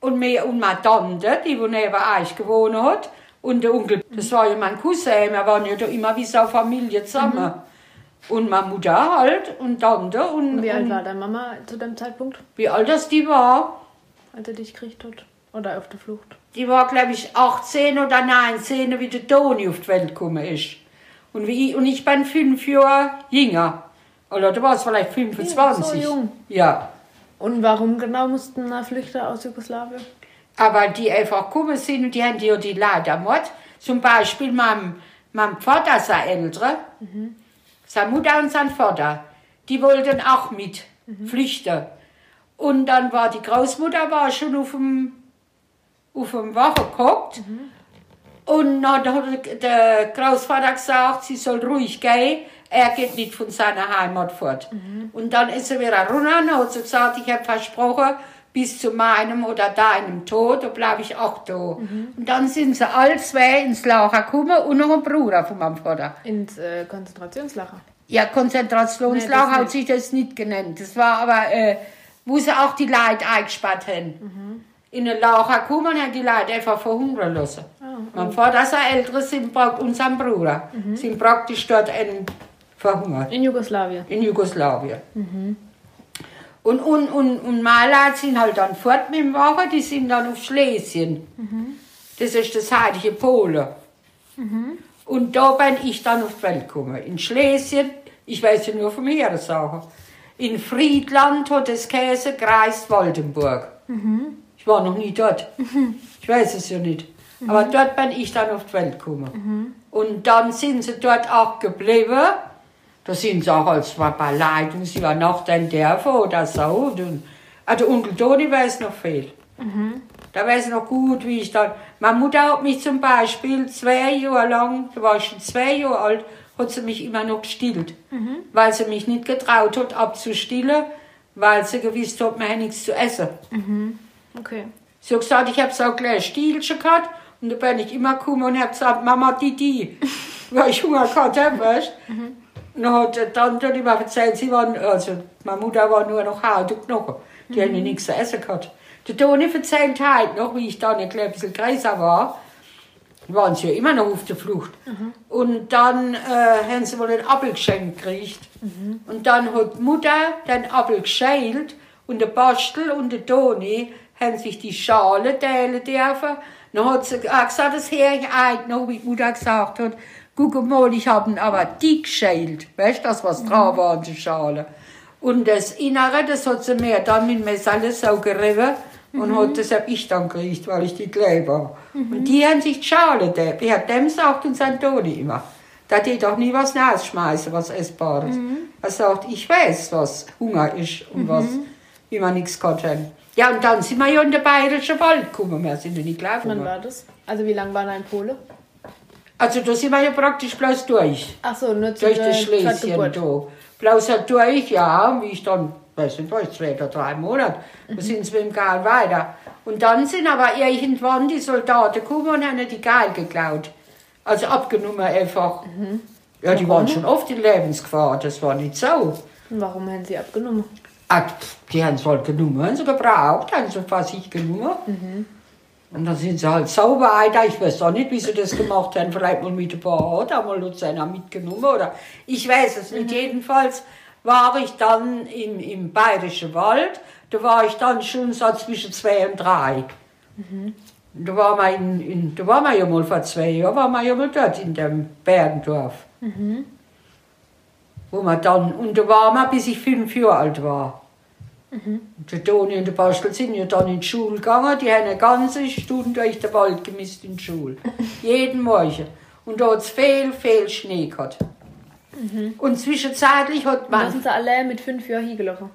und, mir, und meine Tante, die wo neben euch gewohnt hat, und der Onkel, das war ja mein Cousin, wir waren ja da immer wie so eine Familie zusammen. Und meine Mutter halt, und Tante, und, Und wie alt und war deine Mama zu dem Zeitpunkt, wie alt das die war. als er dich gekriegt hat? Oder auf der Flucht? Die war, glaube ich, 18 oder 19, wie der Toni auf die Welt gekommen ist. Und, wie ich, und ich bin fünf Jahre jünger. Oder du warst vielleicht 25. so jung. Ja. Und warum genau mussten da Flüchter aus Jugoslawien? Aber die einfach gekommen sind und die haben ja die Leute ermordet. Zum Beispiel mein, mein Vater, sein Ältere, seine Mutter und sein Vater, die wollten auch mit flüchten. Und dann war die Großmutter war schon auf dem, auf dem Wache geguckt. Und dann hat der Großvater gesagt, sie soll ruhig gehen, er geht nicht von seiner Heimat fort. Und dann ist er wieder runter und hat gesagt, ich habe versprochen, bis zu meinem oder deinem Tod, da bleibe ich auch da. Und dann sind sie alle zwei ins Lager gekommen und noch ein Bruder von meinem Vater. Ins äh, Konzentrationslager. Ja, Konzentrationslager Nee, hat sich das nicht genannt. Das war aber, äh, wo sie auch die Leute eingesperrt haben. In ein Lager gekommen und haben die Leute einfach verhungern lassen. mein Vater, sein Älteres, sind und sein Bruder, sind praktisch dort ein verhungert. In Jugoslawien? In Jugoslawien. Mhm. Und, und, und, und Maler sind halt dann fort mit dem Wagen, die sind dann auf Schlesien. Mhm. Das ist das heilige Polen. Mhm. Und da bin ich dann auf die Welt gekommen. In Schlesien, ich weiß ja nur vom Heeresachen. In Friedland hat das Käse kreist Waldenburg. Mhm. Ich war noch nie dort. Mhm. Ich weiß es ja nicht. Mhm. Aber dort bin ich dann auf die Welt gekommen. Mhm. Und dann sind sie dort auch geblieben. Da sind sie auch als bei Leitung, sie war noch dann der oder so. Und, also Onkel Toni weiß noch viel. Mhm. Da weiß ich noch gut, wie ich dann. Meine Mutter hat mich zum Beispiel zwei Jahre lang, da war ich schon zwei Jahre alt, hat sie mich immer noch gestillt. Mhm. Weil sie mich nicht getraut hat, abzustillen, weil sie gewusst hat, man hat nichts zu essen. Mhm. Okay. Sie hat gesagt, ich habe so ein kleines Stielchen gehabt und da bin ich immer gekommen und habe gesagt, Mama, die, die. weil ich Hunger gehabt habe, weißt mhm. Dann hat die Tante immer erzählt, sie waren, also meine Mutter war nur noch Haut und Knochen. Die mhm. haben nichts zu essen gehabt. Der Toni erzählt halt noch, wie ich dann ein bisschen größer war, waren sie ja immer noch auf der Flucht. Mhm. Und dann äh, haben sie wohl einen Apfel geschenkt gekriegt. Mhm. Und dann hat die Mutter den Apfel geschält und der Bastel und der Toni haben sich die Schale teilen dürfen. Dann hat sie gesagt, das höre ich ein, noch wie die Mutter gesagt hat, guck mal, ich habe ihn aber dick geschält. Weißt du, das, was mhm. drauf war an der Schale. Und das Innere, das hat sie mir dann mit dem Messer so gerieben und mhm. hat, das habe ich dann gekriegt, weil ich die klein war. Mhm. Und die haben sich die Schale, der, wie hat dem sagt uns Antoni immer, da die doch nie was rausschmeißen, was Essbares. Mhm. Er sagt, ich weiß, was Hunger ist und mhm. was, wie man nichts kann. Ja, und dann sind wir ja in den Bayerischen Wald gekommen, wir sind ja nicht gelaufen. Wann war das? Also wie lange war da in Polen? Also da sind wir ja praktisch bloß durch. Ach so, nur zu Durch das Schlesien da. Bloß durch, ja, wie ich dann weiß nicht was, zwei oder drei Monate, mhm. da sind sie mit dem Gal weiter. Und dann sind aber irgendwann die Soldaten gekommen und haben die Gal geklaut. Also abgenommen einfach. Mhm. Ja, die Warum? waren schon oft in Lebensgefahr, das war nicht so. Und warum haben sie abgenommen? Ach, die haben es halt genommen, haben sie gebraucht, haben sie fast sich genommen. Mhm. Und dann sind sie halt sauber weiter. Ich weiß auch nicht, wie sie das gemacht haben. Vielleicht mal mit ein paar da mal Luzerner mitgenommen oder ich weiß es nicht. Mhm. Jedenfalls war ich dann im, im Bayerischen Wald. Da war ich dann schon so zwischen zwei und drei. Mhm. Da war man, in, in, da war man ja mal vor zwei Jahren, war man ja mal dort in dem Bergendorf. Mhm. Wo man dann, und da war man, bis ich fünf Jahre alt war. Mhm. Der Toni und der Bastel sind ja dann in die Schule gegangen. Die haben eine ganze Stunde durch den Wald gemisst in die Schule. Jeden Morgen. Und da hat es viel, viel Schnee gehabt. Mhm. Und zwischenzeitlich hat man. Da sind sie alle mit fünf Jahren hingelaufen?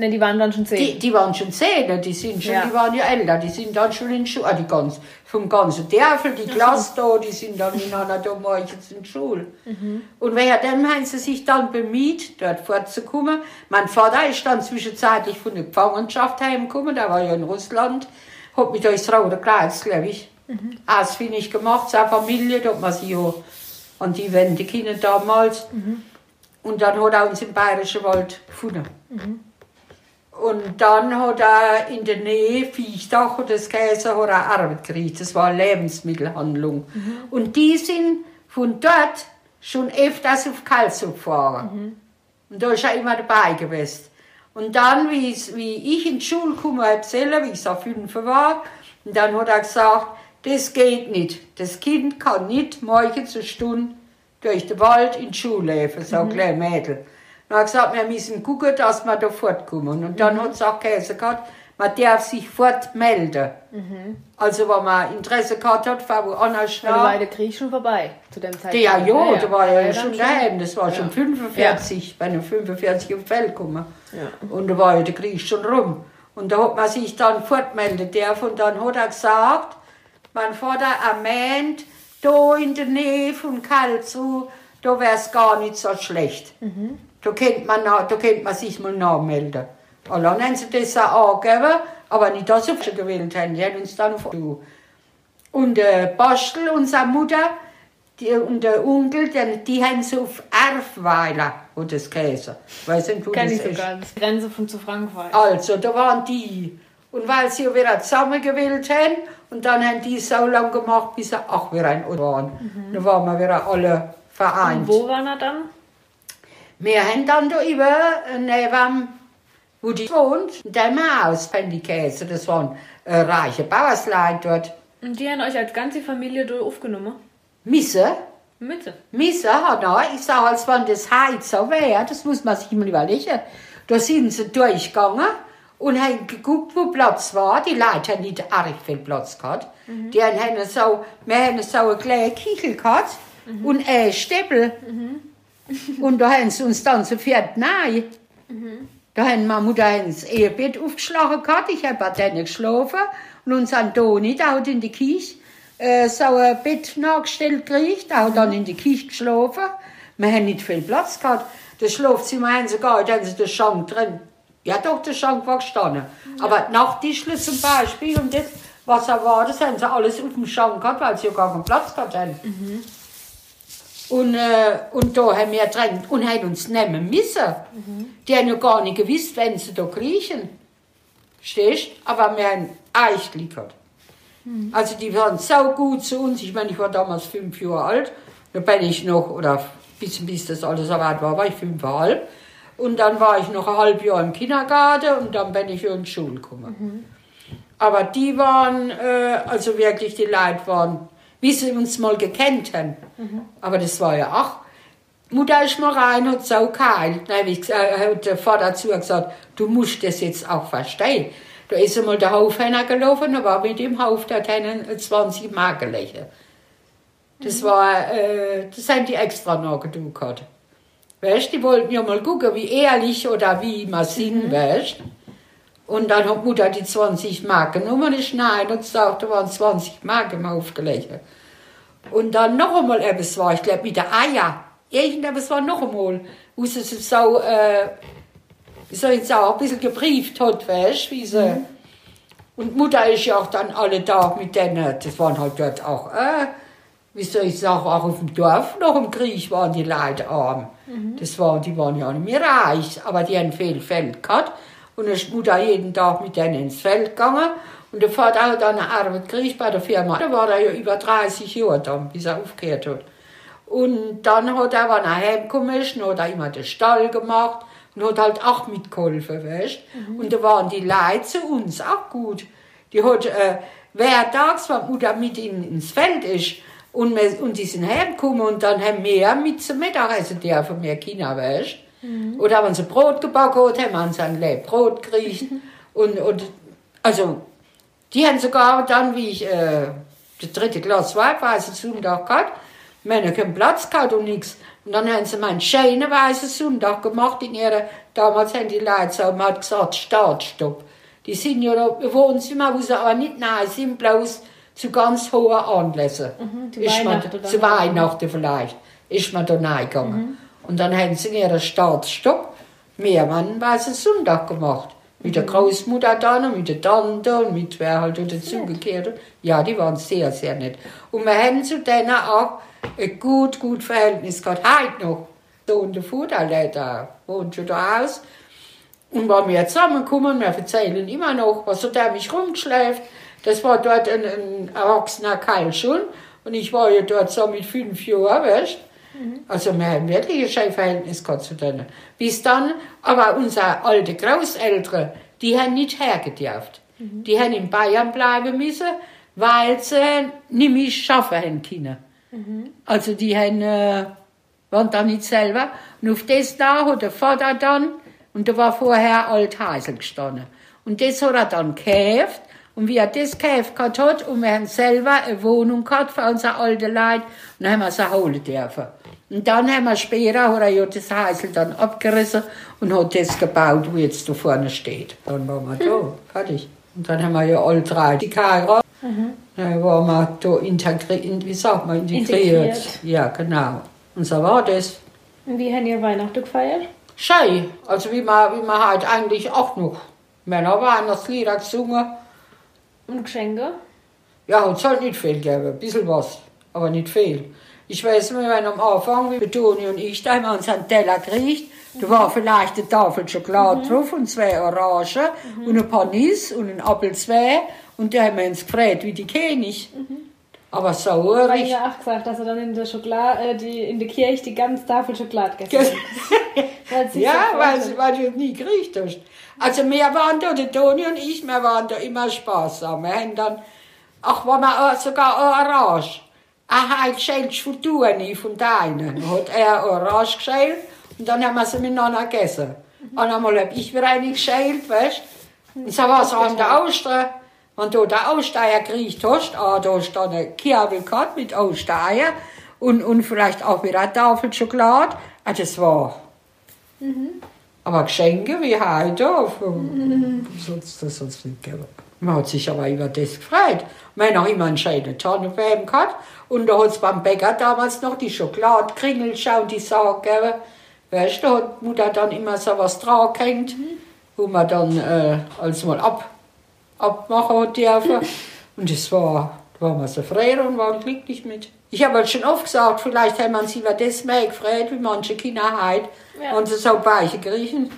Ne, die waren dann schon zehn. Die, die waren schon zehn, die sind schon, ja. die waren ja älter, die sind dann schon in Schule, ah, die ganz, vom ganzen Dörfel, die Klasse da, die sind dann in einer da jetzt in Schule. Mhm. Und währenddem haben sie sich dann bemüht, dort vorzukommen. Mein Vater ist dann zwischenzeitlich von der Gefangenschaft heimgekommen, der war ja in Russland, hat mit durchs Rote Kreuz, glaube ich, mhm. ausfindig gemacht, seine Familie, da hat man sich ja an die Wände Kinder damals. Mhm. Und dann hat er uns im Bayerischen Wald gefunden. Mhm. Und dann hat er in der Nähe Viechtach und das Käse hat er Arbeit gekriegt. Das war eine Lebensmittelhandlung. Mhm. Und die sind von dort schon öfters auf Kalsum gefahren. Mhm. Und da ist er immer dabei gewesen. Und dann, wie, ich in die Schule komme, erzählen, wie ich so fünf war, und dann hat er gesagt, das geht nicht. Das Kind kann nicht morgen zur Stunde durch den Wald in die Schule laufen, so ein mhm. kleines Mädel. Dann hat gesagt, wir müssen gucken, dass wir da fortkommen. Und dann mhm. hat es auch geheißen, man darf sich fortmelden. Mhm. Also, wenn man Interesse gehabt hat, fahr woanders schnell. Da war der Krieg schon vorbei, zu dem Zeitpunkt. Ja, ja, ja, da war ja, ja schon daheim. Das war ja. schon 45, ja. bei einem 45 auf Feld gekommen. Ja. Und da war ja der Krieg schon rum. Und da hat man sich dann fortmelden dürfen. Und dann hat er gesagt, mein Vater ermahnt, da in der Nähe von Karlsruhe, da wäre es gar nicht so schlecht. Mhm. Da könnte man, da könnte man sich mal nachmelden. Und dann haben sie das auch angegeben, aber nicht, dass sie gewählt haben. Die haben uns dann du. Und der Bastel, unsere Mutter, die, und der Onkel, die, die haben sie auf Erfweiler, wo das Käse. Weiß nicht, wo Kenn das ich sogar, das Grenze von zu Frankreich. Also, da waren die. Und weil sie wieder zusammengewählt haben, und dann haben die so lange gemacht, bis sie auch wieder ein waren. Mhm. Dann waren wir wieder alle vereint. Und wo waren er dann? Wir haben dann da über, neben, wo die wohnt, in dem Haus, Pendikäse, das waren äh, reiche Bauersleute dort. Und die haben euch als ganze Familie da aufgenommen? Misse? Mitte. Misse hat er. Ich sage, als wenn das Heizer wäre, das muss man sich mal überlegen. Da sind sie durchgegangen und haben geguckt, wo Platz war. Die Leute haben nicht arg viel Platz gehabt. Mhm. Die haben so, wir haben so eine kleine Kichel gehabt mhm. und ein Stäbel. Mhm. Und da haben sie uns dann zu viert nahe. Mhm. Da haben meine Mutter das Ehebett aufgeschlagen gehabt. Ich habe bei denen geschlafen. Und unser Toni, der hat in die Küche äh, so ein Bett nachgestellt gekriegt. Der hat dann in die Küche geschlafen. Wir haben nicht viel Platz gehabt. Das Schlafzimmer haben sie sogar, da haben sie den Schrank drin. Ja doch, der Schrank war gestanden. Ja. Aber Nachttischle zum Beispiel und das, was er war, das haben sie alles auf dem Schrank gehabt, weil sie ja gar keinen Platz gehabt haben. Mhm. Und, äh, und da haben wir drin und haben uns nehmen müssen. Mhm. Die haben ja gar nicht gewusst, wenn sie da kriechen. Stehst Aber wir haben echt gehabt. Mhm. Also die waren so gut zu uns. Ich meine, ich war damals fünf Jahre alt. Da bin ich noch, oder bis, bis das alles soweit war, war ich fünfeinhalb. Und dann war ich noch ein halbes Jahr im Kindergarten und dann bin ich in die Schule gekommen. Mhm. Aber die waren, äh, also wirklich, die Leute waren, wie sie uns mal gekannt haben. Mhm. Aber das war ja auch, Mutter ist mal rein und so kalt. Dann habe ich äh, hat der Vater zu gesagt, du musst das jetzt auch verstehen. Da ist einmal der Hofhänger gelaufen, da war mit dem Hof, der hat 20 Mark gelegen. Das war, äh, das haben die extra noch gehabt. Weißt, die wollten ja mal gucken, wie ehrlich oder wie wir sind, mhm. weißt. Und dann hat Mutter die 20 Mark genommen, ist nein und gesagt, da waren 20 Mark im aufgelegt. Und dann noch einmal etwas war, ich glaube mit der Eier. Irgendetwas war noch einmal, wo sie so, äh, wie soll ich sagen, ein bisschen gebrieft hat, weißt wie sie. Mhm. Und Mutter ist ja auch dann alle Tage mit denen, das waren halt dort auch, äh, wie soll ich sagen, auch auf dem Dorf, noch im Krieg waren die Leute arm. Mhm. Das war, die waren ja nicht mehr reich, aber die haben viel Feld gehabt. Und dann ist die Mutter jeden Tag mit denen ins Feld gegangen. Und der Vater hat dann eine Arbeit gekriegt bei der Firma. Da war er ja über 30 Jahre dann, bis er aufgehört hat. Und dann hat er, wenn er heimgekommen ist, hat er immer den Stall gemacht und hat halt auch mitgeholfen, weißt mhm. Und da waren die Leute zu uns auch gut. Die hat, äh, wertags, wenn die Mutter mit ihnen ins Feld ist, und, wir, und die sind heimgekommen und dann haben wir mit zum Mittagessen dürfen, wir Kinder, weißt mhm. Oder wenn sie Brot gebacken hat, haben sie ein Leib Brot gekriegt. und, und, also, die haben sogar dann, wie ich, äh, das dritte Glas Wein, weißen Sonntag gehabt, Männer keinen Platz gehabt und nichts. Und dann haben sie meinen schönen weißen Sonntag gemacht in ihrer, damals haben die Leute so, man hat gesagt, Startstopp. Die sind ja da, Wohnzimmer, wo sie aber nicht nahe sind, bloß zu ganz hohen Anlässen. Mhm, zu Weihnachten man, Zu Weihnachten vielleicht. Ist man da reingegangen. Mhm. Und dann haben sie ihren Startstopp mehrmals weißen Sonntag gemacht. Mit der mhm. Großmutter dann und mit der Tante und mit wer halt dazugekehrt. Ja, die waren sehr, sehr nett. Und wir haben zu denen auch ein gut, gut Verhältnis gehabt. Heute noch. So in der Futterle, da wohnt schon da aus. Und wenn wir zusammenkommen, wir erzählen immer noch, was so der mich rumgeschläft, das war dort ein, ein erwachsener Kerl schon. Und ich war ja dort so mit fünf Jahren, weißt mhm. Also wir haben wirklich ein schönes Verhältnis gehabt zu denen. Bis dann, aber unsere alte Großeltern, die haben nicht hergedürft. Mhm. Die haben in Bayern bleiben müssen, weil sie nicht mehr schaffen haben können. Mhm. Also die haben, äh, waren da nicht selber. Und auf das da hat der Vater dann, und da war vorher Altheisel gestanden. Und das hat er dann gekauft und wie er das gekauft hat, und wir haben selber eine Wohnung gehabt für unsere alten Leute, und dann haben wir sie holen dürfen. Und dann haben wir später, hat er ja das Häusl dann abgerissen und hat das gebaut, wo jetzt da vorne steht. Dann waren wir da, fertig. Und dann haben wir ja alle drei die geheiratet. Mhm. Dann waren wir da integriert, wie sagt man, integriert. integriert. Ja, genau. Und so war das. Und wie haben ihr Weihnachten gefeiert? Schön. Also wie man, wie man halt eigentlich auch noch Männer waren, das Lieder gesungen. Und Geschenke? Ja, es soll nicht viel geben, ein bisschen was, aber nicht viel. Ich weiß nur, wenn am Anfang, wie Toni und ich, da haben wir uns einen Teller gekriegt, da war vielleicht eine Tafel Schokolade mhm. drauf und zwei Orangen mhm. und ein paar Nis und ein Apfel zwei und da haben wir uns gefreut, wie die König. Mhm. Aber so Ich habe ja auch gesagt, dass er dann in der Schokolade, äh, die, in der Kirche die ganze Tafel Schokolade gegessen hat. ja, weil, weil du nie gekriegt hast. Also wir waren da, der Toni und ich, wir waren da immer sparsam. Wir haben dann, ach, war wir sogar Orange. Er hat geschält von Toni, von deinen. Hat er Orange geschält und dann haben wir sie miteinander gegessen. Und einmal habe ich wieder eine geschält, weißt du. Und so war es an der Austria. Wenn du der Austeier gekriegt hast, ah, da hast du eine Kirbel gehabt mit Austeier und, und vielleicht auch wieder eine Tafel Schokolade. Ah, das war. Mhm. Aber Geschenke wie heute, mhm. sonst das sonst nicht gegeben. Man hat sich aber über das gefreut. Wir haben auch immer einen schönen Tannenbaum gehabt. Und da hat es beim Bäcker damals noch die Schokoladekringel und die Sachen gegeben. Weißt du, da hat Mutter dann immer so was dran gehängt, mhm. wo man dann äh, als mal ab, abmachen dürfen. und das war, da waren wir so frei und waren glücklich mit. Ich habe halt schon oft gesagt, vielleicht haben man sich über das mehr gefreut, wie manche Kinder heute. Ja. Und so weiche Griechen.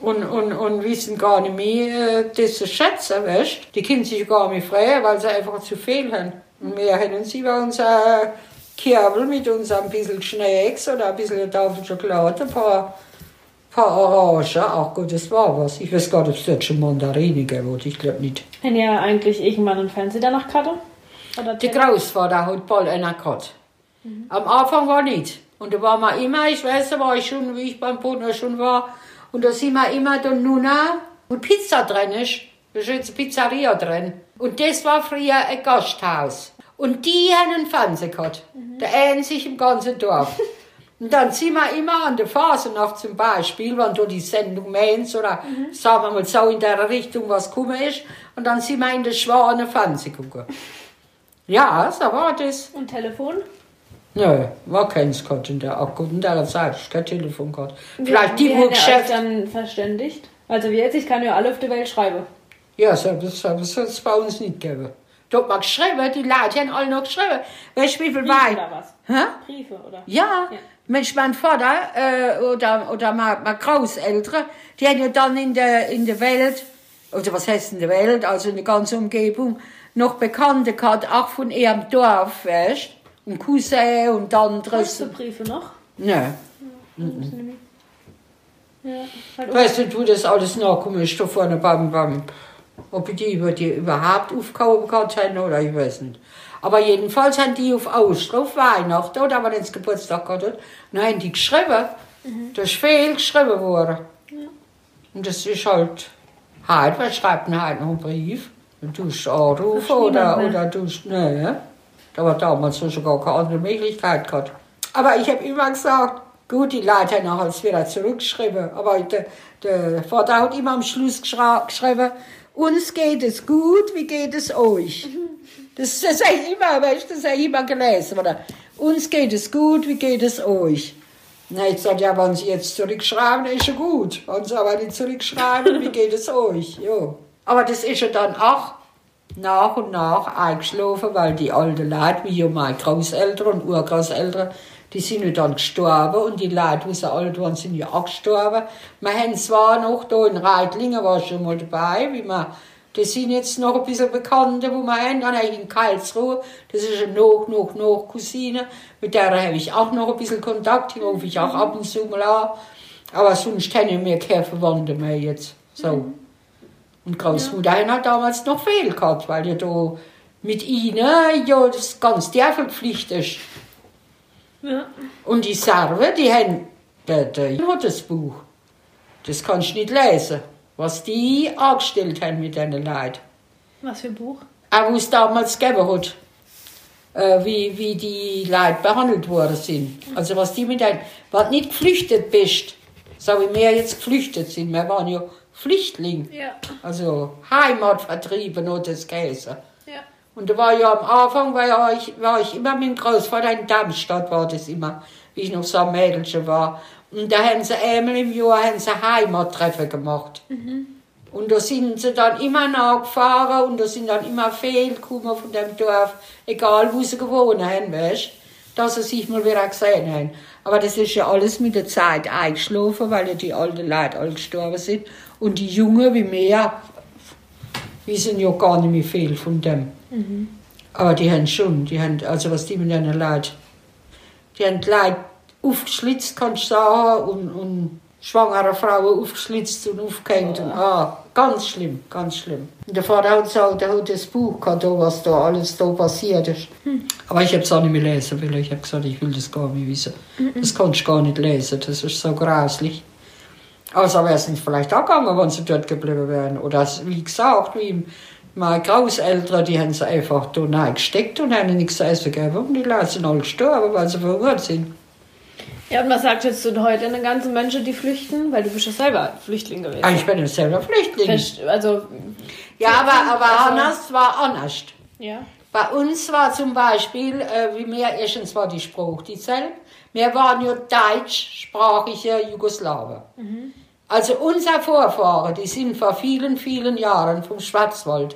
Ja. Und, und, und wissen gar nicht mehr, äh, das zu schätzen, weißt Die können sich gar nicht freuen, weil sie einfach zu viel haben. Und wir hätten sie bei unser Kerbel mit uns ein bisschen Schnecks oder ein bisschen Tafel Schokolade, ein paar, paar Orangen. Ach gut, das war was. Ich weiß gar nicht, ob es dort schon Mandarine gegeben Ich glaube nicht. Wenn ihr eigentlich irgendwann einen Fernseher danach hatte? Der Großvater hat bald einen gehabt. Mhm. Am Anfang war nicht. Und da waren wir immer, ich weiß, da war ich schon, wie ich beim Partner schon war, und da sind wir immer da Nuna, wo Pizza drin ist. Da ist jetzt eine Pizzeria drin. Und das war früher ein Gasthaus. Und die haben einen Fernseher gehabt. Mhm. Der einzig im ganzen Dorf. Und dann sind wir immer an der Phasenacht zum Beispiel, wenn du die Sendung meinst oder mhm. sagen wir mal so in der Richtung, was gekommen ist. Und dann sind wir in der Schwane Fernsehen gucken. Ja, so war das. Und Telefon? Nö, war keins gehabt in der Akku in der Zeit. Ich kein Telefon gehabt. Vielleicht die, wo Geschäft. dann verständigt? Also wie jetzt, ich kann ja alle auf der Welt schreiben. Ja, so, das soll es bei uns nicht geben. Da hat man geschrieben, die Leute haben alle noch geschrieben. Weißt du, wie viel Briefe war? oder was? Hä? Briefe, oder? Ja. ja. Mensch, mein Vater äh, oder, oder meine, meine Großeltern, die haben ja dann in der, in der Welt, oder was heißt in der Welt, also in der ganzen Umgebung, noch Bekannte gehabt, auch von ihrem Dorf, weißt Und Cousin und andere. Hast du Briefe noch? Nein. Ja, mhm. ja, halt weißt du, wo das alles nachkommen ist, da vorne beim, beim, ob die über die überhaupt aufgehauen haben oder ich weiß nicht. Aber jedenfalls haben die auf auf Weihnachten oder wenn es Geburtstag gehabt dann haben die geschrieben. Mhm. Das ist viel geschrieben worden. Ja. Und das ist halt, halt, wer schreibt denn halt noch einen Brief? Du anrufen oder, oder du, ne, war damals schon gar keine andere Möglichkeit gehabt. Aber ich habe immer gesagt, gut, die Leute haben nachher wieder zurückgeschrieben, aber der, der Vater hat immer am Schluss geschrieben, uns geht es gut, wie geht es euch? Das, das habe ich immer, weißt, das habe ich immer gelesen, oder? Uns geht es gut, wie geht es euch? Na, ich sage, ja, wenn Sie jetzt zurückschreiben, ist ja gut. Wenn Sie aber nicht zurückschreiben, wie geht es euch? Ja. Aber das ist ja dann auch nach und nach eingeschlafen, weil die alten Leute, wie ja meine Großeltern und Urgroßeltern, die sind ja dann gestorben und die Leute, die so alt waren, sind ja auch gestorben. Wir haben zwar noch da in Reitlingen, war schon mal dabei, wie man, das sind jetzt noch ein bisschen Bekannte, wo wir haben, dann habe ich in Karlsruhe, das ist eine noch, noch, noch Cousine, mit der habe ich auch noch ein bisschen Kontakt, die rufe ich auch ab und zu mal an. Aber sonst haben wir keine Verwandte mehr jetzt. So. Mhm. Und Großmutter ja. hat damals noch viel gehabt, weil ja da mit ihnen ja das ganz Pflicht ist. Ja. Und die Serve, die haben, der, der hat das Buch. Das kannst du nicht lesen, was die angestellt haben mit diesen Leuten. Was für ein Buch? Auch wo es damals gegeben hat. Äh, wie, wie die Leute behandelt worden sind. Also was die mit einem, du nicht geflüchtet bist, so wie wir jetzt geflüchtet sind, wir waren ja Flüchtling. Ja. Also Heimatvertrieben oder das Käse. Ja. Und da war ja am Anfang, war, ich, war ich immer mit dem Großvater in Darmstadt, war das immer, wie ich noch so ein Mädelchen war. Und da haben sie einmal im Jahr haben sie Heimattreffen gemacht. Mhm. Und da sind sie dann immer nachgefahren und da sind dann immer viele gekommen von dem Dorf, egal wo sie gewohnt haben, weißt dass sie sich mal wieder gesehen haben. Aber das ist ja alles mit der Zeit eingeschlafen, weil ja die alten Leute alle gestorben sind. Und die Jungen wie mir wissen ja gar nicht mehr viel von dem. Mhm. Aber die haben schon, die haben, also was die mit den Leuten, die haben die Leute aufgeschlitzt, kannst du sagen, und, und schwangere Frauen aufgeschlitzt und aufgehängt. Und, ah, ganz schlimm, ganz schlimm. Und der Vater hat gesagt, er hat das Buch gehabt, was da alles da passiert ist. Hm. Aber ich habe es auch nicht mehr lesen weil Ich habe gesagt, ich will das gar nicht wissen. Mhm. Das kannst du gar nicht lesen, das ist so grauslich. Also wäre es nicht vielleicht auch gegangen, wenn sie dort geblieben wären. Oder wie gesagt, wie meine Großeltern, die haben sie einfach da gesteckt und haben nichts zu essen gegeben. Und die Leute sind alle gestorben, weil sie verhungert sind. Ja, und was sagst du jetzt zu heute den ganzen Menschen, die flüchten? Weil du bist ja selber Flüchtling gewesen. Ah, ich bin ja selber Flüchtling. Also, ja, aber, aber also, anders war anders. Ja. Bei uns war zum Beispiel, äh, wie mir erstens war die Spruch dieselbe. Wir waren ja deutschsprachige Jugoslawen. Mhm. Also unsere Vorfahren, die sind vor vielen, vielen Jahren vom Schwarzwald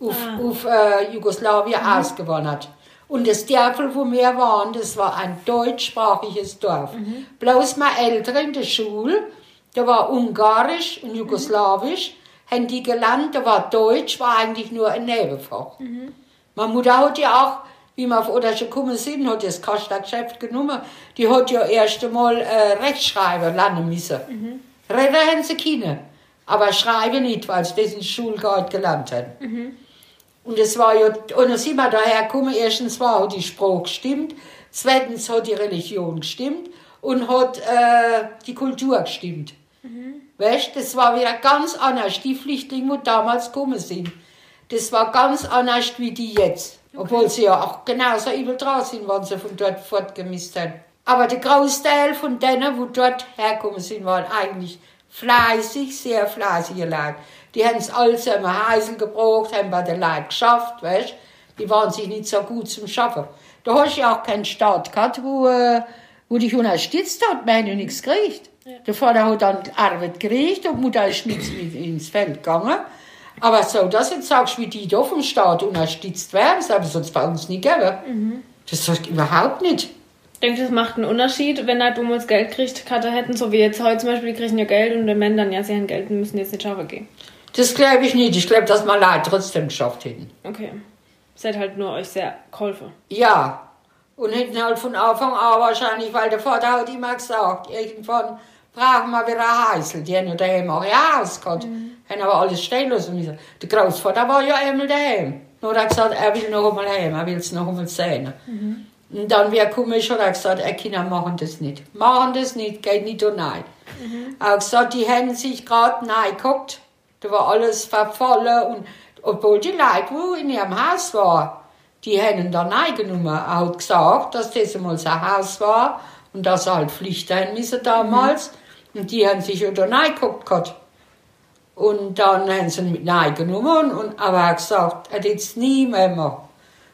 auf, ah. auf äh, Jugoslawien mhm. ausgewandert. Und das Dorf, wo wir waren, das war ein deutschsprachiges Dorf. Mhm. Bloß meine Eltern in der Schule, da war Ungarisch und Jugoslawisch, mhm. haben die gelernt, da war Deutsch, war eigentlich nur ein Nebenfach. Mhm. Meine Mutter hat ja auch, wie wir auf Odersche gekommen sind, hat das Kastak-Geschäft genommen, die hat ja erst einmal äh, Rechtschreiben lernen müssen. Mhm. Reden haben sie keine, aber schreiben nicht, weil sie das in der Schule gar gelernt haben. Mhm. Und es war ja, und dann sind wir daher gekommen, erstens war die Sprache gestimmt, zweitens hat die Religion gestimmt und hat äh, die Kultur gestimmt. Mhm. Weißt, das war wieder ganz anders, die Flüchtlinge, die damals gekommen sind. Das war ganz anders wie die jetzt. Obwohl sie ja auch genauso übel drauf sind, wenn sie von dort fortgemisst haben. Aber der Großteil von denen, die dort hergekommen sind, waren eigentlich fleißig, sehr fleißige Leute. Die haben es alles immer heißen gebraucht, haben bei den Leuten geschafft, weißt Die waren sich nicht so gut zum Schaffen. Da hast du ja auch keinen Staat gehabt, wo, äh, wo dich unterstützt hat. Wir haben ja nichts gekriegt. Ja. Der Vater hat dann Arbeit gekriegt und Mutter ist mit ins Feld gegangen. Aber so, dass du jetzt sagst, wie die da vom Staat unterstützt werden, das ich sonst bei uns nicht gegeben. Mhm. Das sagt überhaupt nicht. Ich denke, das macht einen Unterschied, wenn halt damals Geld kriegt, Karte hätten, so wie jetzt heute zum Beispiel, die kriegen ja Geld und die Männer dann, ja, sie haben Geld und müssen jetzt nicht schaffen gehen. Das glaube ich nicht. Ich glaube, dass wir Leute trotzdem geschafft hätten. Okay. Seid halt nur euch sehr geholfen. Ja. Und hätten halt von Anfang an wahrscheinlich, weil der Vater hat immer gesagt, irgendwann brauchen wir wieder Heißel. Die haben ja daheim auch ein Haus gehabt. Mhm. Haben aber alles stehen lassen Der Großvater war ja einmal daheim. Nur hat er gesagt, er will noch einmal heim, er will es noch einmal sehen. Mhm. Und dann, gekommen ist, hat er gesagt, er Kinder machen das nicht. Machen das nicht, geht nicht und nein. Mhm. Er hat gesagt, die haben sich gerade nein geguckt da war alles verfallen und obwohl die Leute, die in ihrem Haus waren, die haben dann eingenommen. Er hat gesagt, dass das einmal sein Haus war und dass er halt Pflicht haben müssen damals. Mhm. Und die haben sich ja dann eingeguckt Und dann haben sie ihn mit eingenommen und aber er hat gesagt, er hat jetzt nie mehr machen.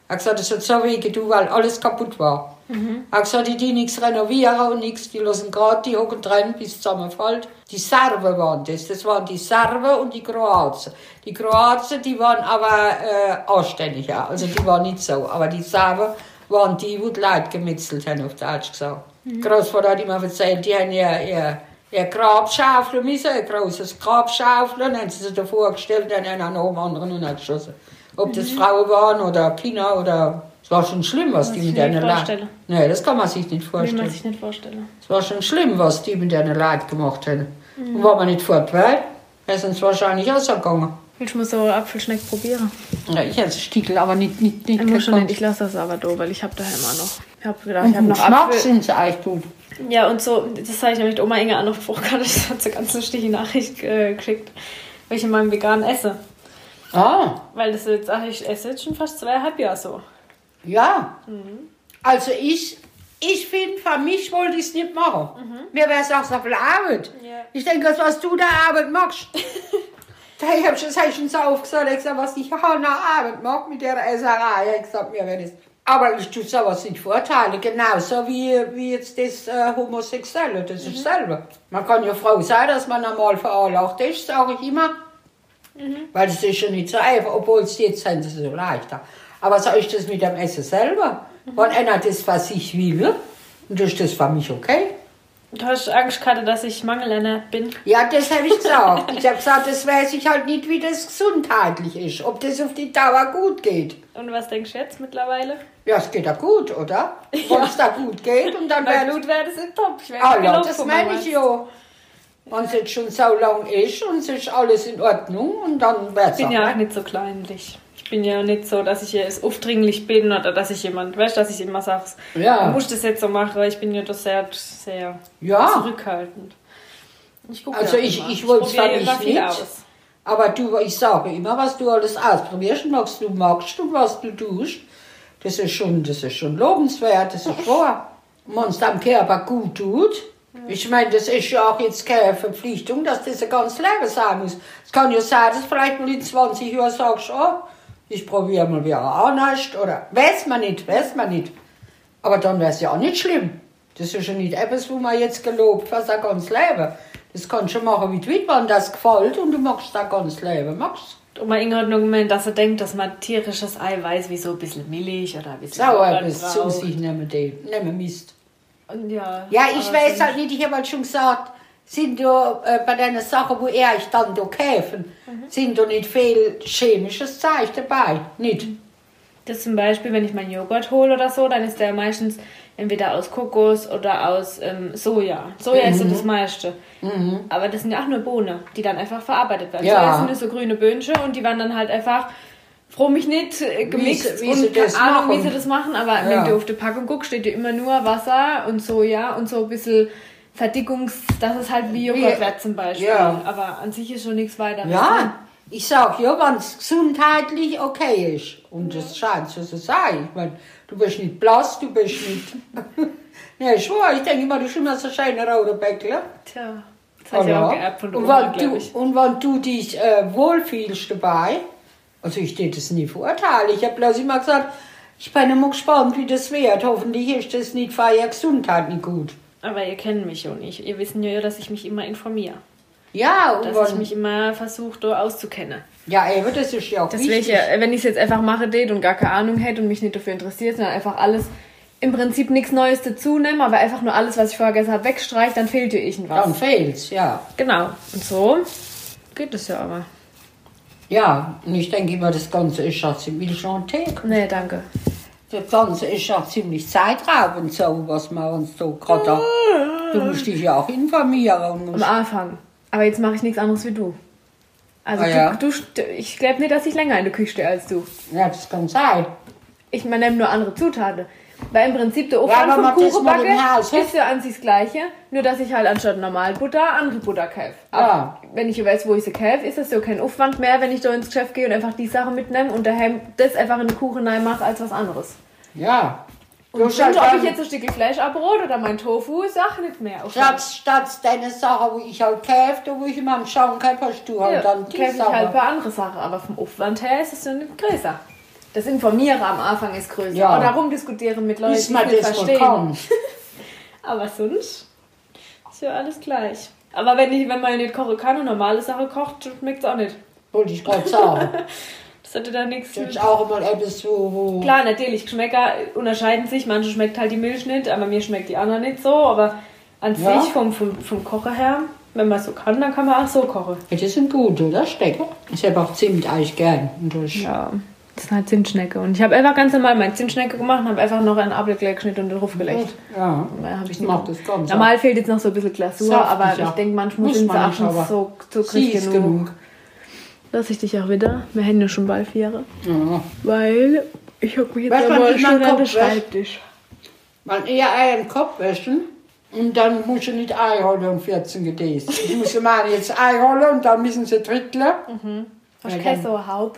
Er hat gesagt, es hat so weh getan, weil alles kaputt war. Mhm. Er hat gesagt, die, die nichts renovieren und nichts, die lassen gerade die hocken drin, bis es zusammenfällt. Die Serben waren das, das waren die Serben und die Kroaten. Die Kroaten, die waren aber äh, anständiger, also die waren nicht so. Aber die Serben waren die, die die Leute gemetzelt haben, auf Deutsch gesagt. Mhm. Großvater hat immer erzählt, die haben ihr, ihr, ihr Grab schaufeln müssen, ein großes Grab schaufeln, dann haben sie sich davor gestellt, dann haben sie noch anderen geschossen. Ob das mhm. Frauen waren oder Kinder oder war schon schlimm, was die mit deiner Leid. Nee, das kann man sich nicht vorstellen. Kann man sich nicht vorstellen. Es war schon schlimm, was die mit deiner Leid gemacht haben. Mhm. Und war man nicht fort, weil wäre es wahrscheinlich ausgegangen. Ich muss so Apfelschneck probieren. Ja, ich esse Stiegel, aber nicht nicht nicht. Ich, nicht, ich lasse das aber da, weil ich habe daheim immer noch. Ich habe gedacht, ich habe noch Apfel. sie eigentlich gut. Ja, und so, das habe ich nämlich Oma Inge an Fruchtkarte, das hat sie ganz lustige Nachricht äh, geschickt, weil ich in meinem Vegan esse. Ah. Weil das jetzt, ach, ich esse jetzt schon fast zweieinhalb Jahre so. Ja. Mhm. Also ich, ich finde, für mich wollte ich es nicht machen. Mhm. Mir wäre es auch so viel Arbeit. Yeah. Ich denke, was du da Arbeit machst. da habe ich das schon so aufgesagt, ich gesagt, was ich nach Arbeit mache mit der Esserei. Ich gesagt, mir wäre das. Aber ich tue sowas nicht vorteile, genauso wie, wie jetzt das äh, Homosexuelle, das mhm. ist selber. Man kann ja froh sein, dass man normal veranlagt ist, sage ich immer. Mhm. Weil es ist ja nicht so einfach, obwohl es jetzt sind sie so leichter. Aber so ist das mit dem Essen selber. Mhm. Wenn einer das, was ich will, und das ist das für mich okay. Du hast Angst gehabt, dass ich mangelernährt bin? Ja, das habe ich gesagt. Ich habe gesagt, das weiß ich halt nicht, wie das gesundheitlich ist. Ob das auf die Dauer gut geht. Und was denkst du jetzt mittlerweile? Ja, es geht ja gut, oder? Wenn es da gut geht und dann wäre Blut wäre das in top. Ich ah, ja, das meine ich ja. Wenn es jetzt schon so lang ist und es ist alles in Ordnung und dann wäre es Ich bin ja auch nicht so kleinlich bin ja nicht so, dass ich jetzt aufdringlich bin oder dass ich jemand, weißt dass ich immer sage, ja. du musst das jetzt so machen, ich bin ja doch sehr, sehr ja. zurückhaltend. Ich also ich, immer. ich wollte es zwar nicht, nicht aus. aber du, ich sage immer, was du alles ausprobierst was du magst und was du tust, das ist schon, das ist schon lobenswert, das ist wahr. Wenn es deinem Körper gut tut, ich meine, das ist ja auch jetzt keine Verpflichtung, dass das ein ganzes Leben sein muss. Es kann ja sein, dass vielleicht mal in 20 Jahren sagst, oh, ich probiere mal wieder auch nicht. Oder weiß man nicht, weiß man nicht. Aber dann wäre es ja auch nicht schlimm. Das ist ja nicht etwas, wo man jetzt gelobt was ein ganz Leben. Das kannst du machen, wie du willst, wenn das gefällt und du machst da ganz Leben. Machst und mein Inge hat noch gemeint, dass er denkt, dass man tierisches Eiweiß wie so ein bisschen Milch oder ein bisschen Sauer bis zu sich nehmen, nehmen Mist. Und ja, ja, ich weiß halt nicht, ich habe halt schon gesagt, sind da äh, bei den Sachen, wo er ich dann da kaufen, mhm. sind da nicht viel chemisches Zeug dabei. Nicht. Das zum Beispiel, wenn ich meinen Joghurt hole oder so, dann ist der meistens entweder aus Kokos oder aus ähm, Soja. Soja mhm. ist so das meiste. Mhm. Aber das sind ja auch nur Bohnen, die dann einfach verarbeitet werden. Ja. Soja sind nur so grüne Böhnchen und die werden dann halt einfach froh mich nicht äh, gemixt wie, wie und keine Ahnung, machen. wie sie das machen, aber ja. wenn du auf der Packung guckst, steht ja immer nur Wasser und Soja und so ein bisschen Verdickungs, das ist halt wie Joghurt zum Beispiel. Ja. Aber an sich ist schon nichts weiter. Ja, ich sag ja, wenn es gesundheitlich okay ist. Und das scheint so zu sein. Ich meine, du bist nicht blass, du bist nicht. ja, ich schwör, ich denke immer, du bist immer so schöne rote Bäckle. Tja. Das heißt ja auch geerbt von und, Oma, wenn du, und wenn du dich äh, wohlfühlst dabei, also ich stehe das nie verurteilen, ich habe bloß immer gesagt, ich bin immer gespannt, wie das wird. Hoffentlich ist das nicht für ihre Gesundheit nicht gut. Aber ihr kennt mich ja nicht. Ihr wisst ja, dass ich mich immer informiere. Ja, und dass ich mich immer versuche, da auszukennen. Ja, eben, das ist ja auch das wichtig. Ja, wenn ich es jetzt einfach mache, det und gar keine Ahnung hätte und mich nicht dafür interessiert, sondern einfach alles im Prinzip nichts Neues dazu nehme, aber einfach nur alles, was ich vorher gesagt habe, wegstreiche, dann fehlt dir irgendwas. Dann fehlt's, ja. Genau. Und so geht es ja aber. Ja, und ich denke immer, das Ganze ist schon ziemlich Chantek. Nee, danke. Das Ganze ist ja ziemlich zeitraubend, so, was wir uns so gerade. Du musst dich ja auch informieren. Am Anfang. Aber jetzt mache ich nichts anderes wie du. Also ah, ja. du, du, ich glaube nicht, dass ich länger in der Küche stehe als du. Ja, das kann sein. Ich meine, nur andere Zutaten. Weil im Prinzip der Aufwand ja, vom Kuchenbacke ist ja an sich das Gleiche, nur dass ich halt anstatt normal Butter andere Butter kaufe. Aber ja. wenn ich weiß, wo ich sie kaufe, ist das ja kein Aufwand mehr, wenn ich da ins Geschäft gehe und einfach die Sachen mitnehme und daheim das einfach in den Kuchen mache als was anderes. Ja. Und, und halt ob ich jetzt ein Stück Fleisch abbrot oder mein Tofu, sag nicht mehr. Statt, statt deine Sachen, wo ich halt kaufe, wo ich immer am Schauen kann, hast du halt ja, dann die kaufe ich halt ein paar andere Sachen, aber vom Aufwand her ist es ja nicht größer. Das Informieren am Anfang ist größer. Ja. Oder rumdiskutieren mit Leuten, die es verstehen. aber sonst ist ja alles gleich. Aber wenn, ich, wenn man nicht kochen kann und normale Sachen kocht, schmeckt es auch nicht. Wollte ich gerade sagen. Das hatte da nichts Das ist auch immer etwas so. Klar, natürlich, Geschmäcker unterscheiden sich. Manche schmeckt halt die Milch nicht, aber mir schmeckt die andere nicht so. Aber an ja. sich, vom, vom, vom Kochen her, wenn man so kann, dann kann man auch so kochen. Die sind gut, oder? Stecken. Ich habe auch Zimt eigentlich gern. ja, das ist halt Zimtschnecke. Und ich habe einfach ganz normal meine Zimtschnecke gemacht und habe einfach noch einen Apfel geschnitten und drauf gelegt. Ja, ja ich mache das ganz. Normal fehlt jetzt noch so ein bisschen Glasur, Saftig, aber ich denke, manchmal sind sie auch schon so, so genug. genug lass ich dich auch wieder. Wir haben ja schon bald vier. Ja. Weil ich hocke mich jetzt aber schon an den Schreibtisch. Man eher einen Kopf waschen und dann muss ich nicht Ei holen und 14 Gedäß. Ich muss mal jetzt Ei holen und dann müssen sie dritteln. Mhm. Hast du keine so Haub?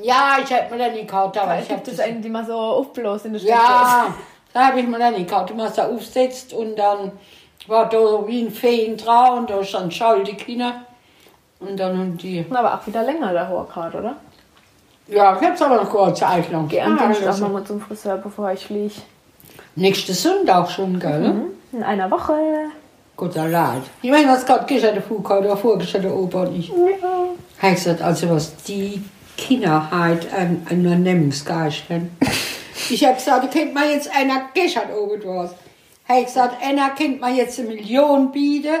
Ja, ich hätte mir dann gekauft, aber ich habe das eine, die man so aufbläst in der Steckdose. Ja, da habe ich mir dann nicht gekauft, die man so aufsetzt und dann war da so wie ein Feen drauf und da stand Schalte Kinder. Und dann haben die. Aber auch wieder länger der Hohergrad, oder? Ja, ich hab's aber noch kurz Zeit lang. Geh am Dienstag ah, nochmal zum Friseur, bevor ich fliege. Nächste Sonntag schon, gell? Mhm. In einer Woche. Sei Dank. Ich meine, was gerade gestern der vorgestern der Opa und ich. Ja. Habe gesagt, also was die Kinder halt an, an Unternehmungsgeist haben. ich habe gesagt, du könnt mal jetzt einer gestern oben was. Habe ich gesagt, einer kennt man jetzt eine Million bieten.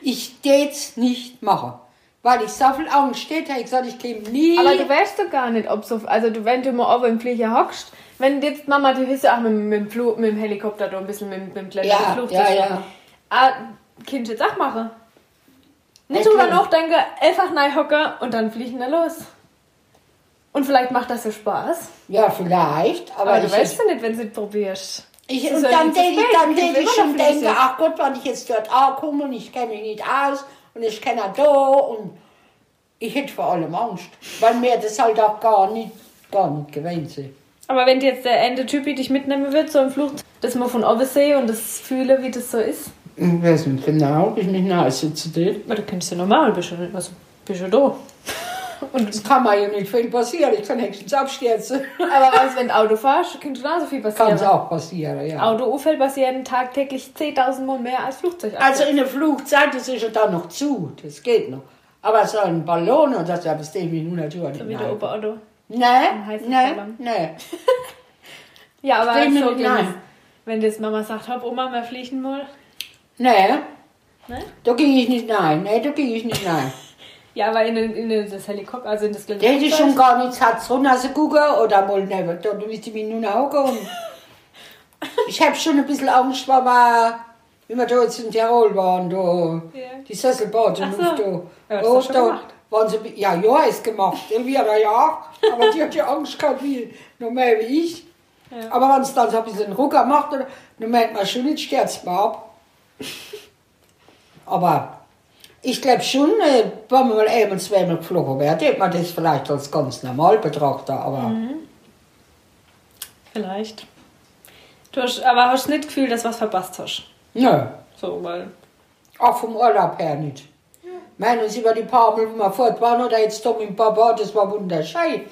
Ich tät's nicht machen. Weil ich so viel Angst steht, habe ich gesagt, ich käme nie. Aber du weißt doch gar nicht, ob so, also du, wenn du mal auf im Flieger hockst, wenn jetzt Mama, du bist ja auch mit, mit, dem mit dem Helikopter da ein bisschen mit, mit dem kleinen ja, Flugzeug. ja, ja. Ah, Kind jetzt auch machen. Nicht Ja, drüber nachdenken, einfach nein hocken und dann fliegen wir los. Und vielleicht macht das so Spaß. Ja, vielleicht. Aber, Aber, du weißt ja nicht, wenn du es probierst. ich, und ja dann denke dann denk ich schon denke, ach Gott, wenn ich jetzt dort ankomme und ich kenne mich nicht aus und ich kenne da und ich hätte vor allem Angst, weil mir das halt auch gar nicht, gar nicht gewöhnt sind. Aber wenn jetzt der Ende Typi dich mitnehmen wird, so im Flug, dass man von oben sehe und das fühle, wie das so ist. Ich weiß nicht genau, ob ich nicht nahe sitze. Aber du kennst ja normal, bist du, also, bist du da. Und, Das kann mir ja nicht viel passieren, ich kann höchstens abstürzen. aber was, wenn du Auto fährst, kann genauso viel passieren. Kann es auch passieren, ja. Autounfälle passieren tagtäglich 10.000 Mal mehr als Flugzeug. Also in der Flugzeit, das ist ja dann noch zu, das geht noch. Aber so ein Ballon, und das ja bis 10 Minuten natürlich so wie der nein. Opa Otto. Nein, nein, nein. Ja, aber so, wenn, nein. das, wenn das Mama sagt, hopp Oma, wir fliegen mal. Nein, Ne? da gehe ich nicht rein. Nein, da gehe ich nicht rein. Ja, aber in, in das Helikopter, also in das kleine Da hätte schon gar nichts Herz runter zu gucken oder mal neben. Da müsste ich mich nur hocken. Und ich habe schon ein bisschen Angst, weil wir, wie wir da jetzt in Tirol waren, da, Ja. die Sesselbahn, Ach so. da. Ja, du schon gemacht? waren sie, ja, ja, ist gemacht. Irgendwie hat er ja. Aber die hat ja Angst gehabt, wie, noch mehr wie ich. Ja. Aber wenn es dann so ein bisschen Rucker macht, dann merkt man schon, jetzt stürzt man ab. Aber ich glaube schon, äh, wenn man mal einmal, zweimal geflogen wäre, hätte man das vielleicht als ganz normal betrachten. Aber Mhm. Vielleicht. Du hast, aber hast nicht das Gefühl, dass du was verpasst hast. nö, So, weil. auch vom Urlaub her nicht. Meinen uns über die paar Mal, wo wir fort waren, oder jetzt da mit dem Papa, das war wunderschön.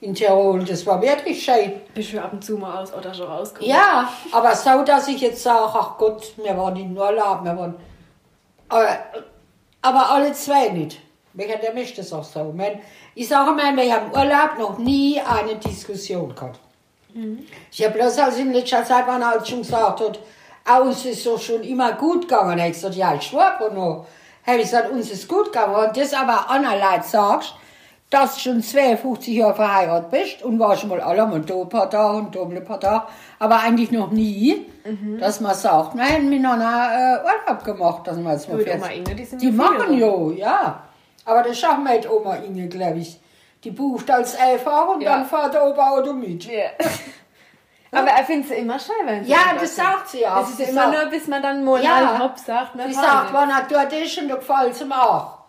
In Tirol, das war wirklich schön. Bist du ab und zu mal aus oder schon rausgekommen? Ja, aber so, dass ich jetzt sage, ach Gott, wir waren in Urlaub, wir waren. Aber, aber alle zwei nicht. Welcher der möchte das auch so. Mein, ich sage mal, wir haben im Urlaub noch nie eine Diskussion gehabt. Ich habe bloß als in letzter Zeit, wenn er halt schon gesagt hat, aus ist so schon immer gut gegangen. Ich gesagt, ja, ich schwöre noch. Habe ich gesagt, uns ist gut gegangen. Und das aber anderen Leuten sagst, dass du schon 52 Jahre verheiratet bist und warst schon mal alle mal da ein paar Tage und da ein paar Tage, aber eigentlich noch nie, dass man sagt, wir haben miteinander äh, Urlaub gemacht, dass wir jetzt mal Inge, die machen ja, ja. Aber das schaffen wir mit Oma Inge, glaube ich. Die bucht als Elfer und Ja. dann fährt der Opa Auto mit. Ja. Aber er findet sie immer schön, wenn sie Ja, das sagt sie auch. Das ist immer sagt- nur, bis man dann mal Ja. hopp sagt. ne, Sie sagt, wenn er dort ist und da gefällt es ihm auch.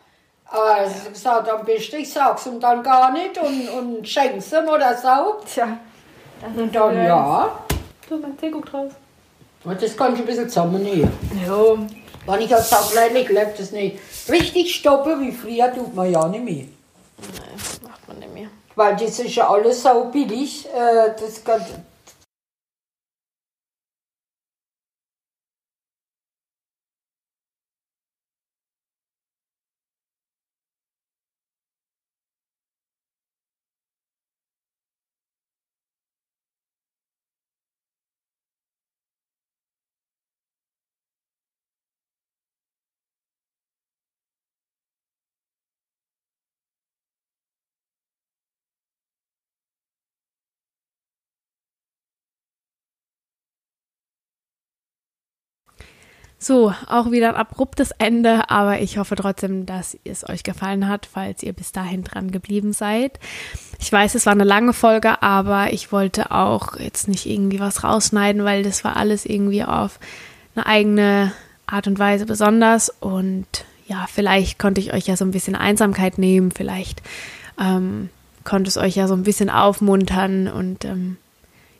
Aber sie hat gesagt, am besten ich sag's ihm dann gar nicht und, und schenk's ihm oder so. Tja. Das Und dann, ja. Du, mein Tee guckt raus. Und das kann ich ein bisschen zusammennehmen. Jo. Wenn ich als Saugleidlich lebt das nicht. Richtig stoppen wie früher tut man ja nicht mehr. Nein, macht man nicht mehr. Weil das ist ja alles so billig. Äh, das kann, So, auch wieder ein abruptes Ende, aber ich hoffe trotzdem, dass es euch gefallen hat, falls ihr bis dahin dran geblieben seid. Ich weiß, es war eine lange Folge, aber ich wollte auch jetzt nicht irgendwie was rausschneiden, weil das war alles irgendwie auf eine eigene Art und Weise besonders und ja, vielleicht konnte ich euch ja so ein bisschen Einsamkeit nehmen, vielleicht ähm, konnte es euch ja so ein bisschen aufmuntern und ähm,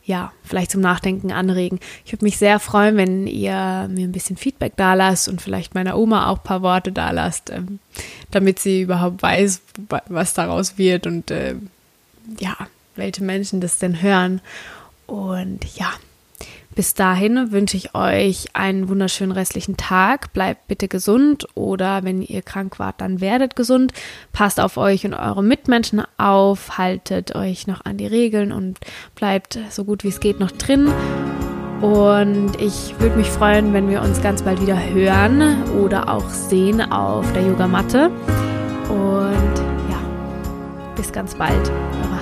ja, vielleicht zum Nachdenken anregen. Ich würde mich sehr freuen, wenn ihr mir ein bisschen Feedback da lasst und vielleicht meiner Oma auch ein paar Worte da lasst, ähm, damit sie überhaupt weiß, wa- was daraus wird und ähm, ja, welche Menschen das denn hören. Und ja, bis dahin wünsche ich euch einen wunderschönen restlichen Tag. Bleibt bitte gesund oder wenn ihr krank wart, dann werdet gesund. Passt auf euch und eure Mitmenschen auf, haltet euch noch an die Regeln und bleibt so gut wie es geht noch drin. Und ich würde mich freuen, wenn wir uns ganz bald wieder hören oder auch sehen auf der Yogamatte. Und ja, bis ganz bald. Eure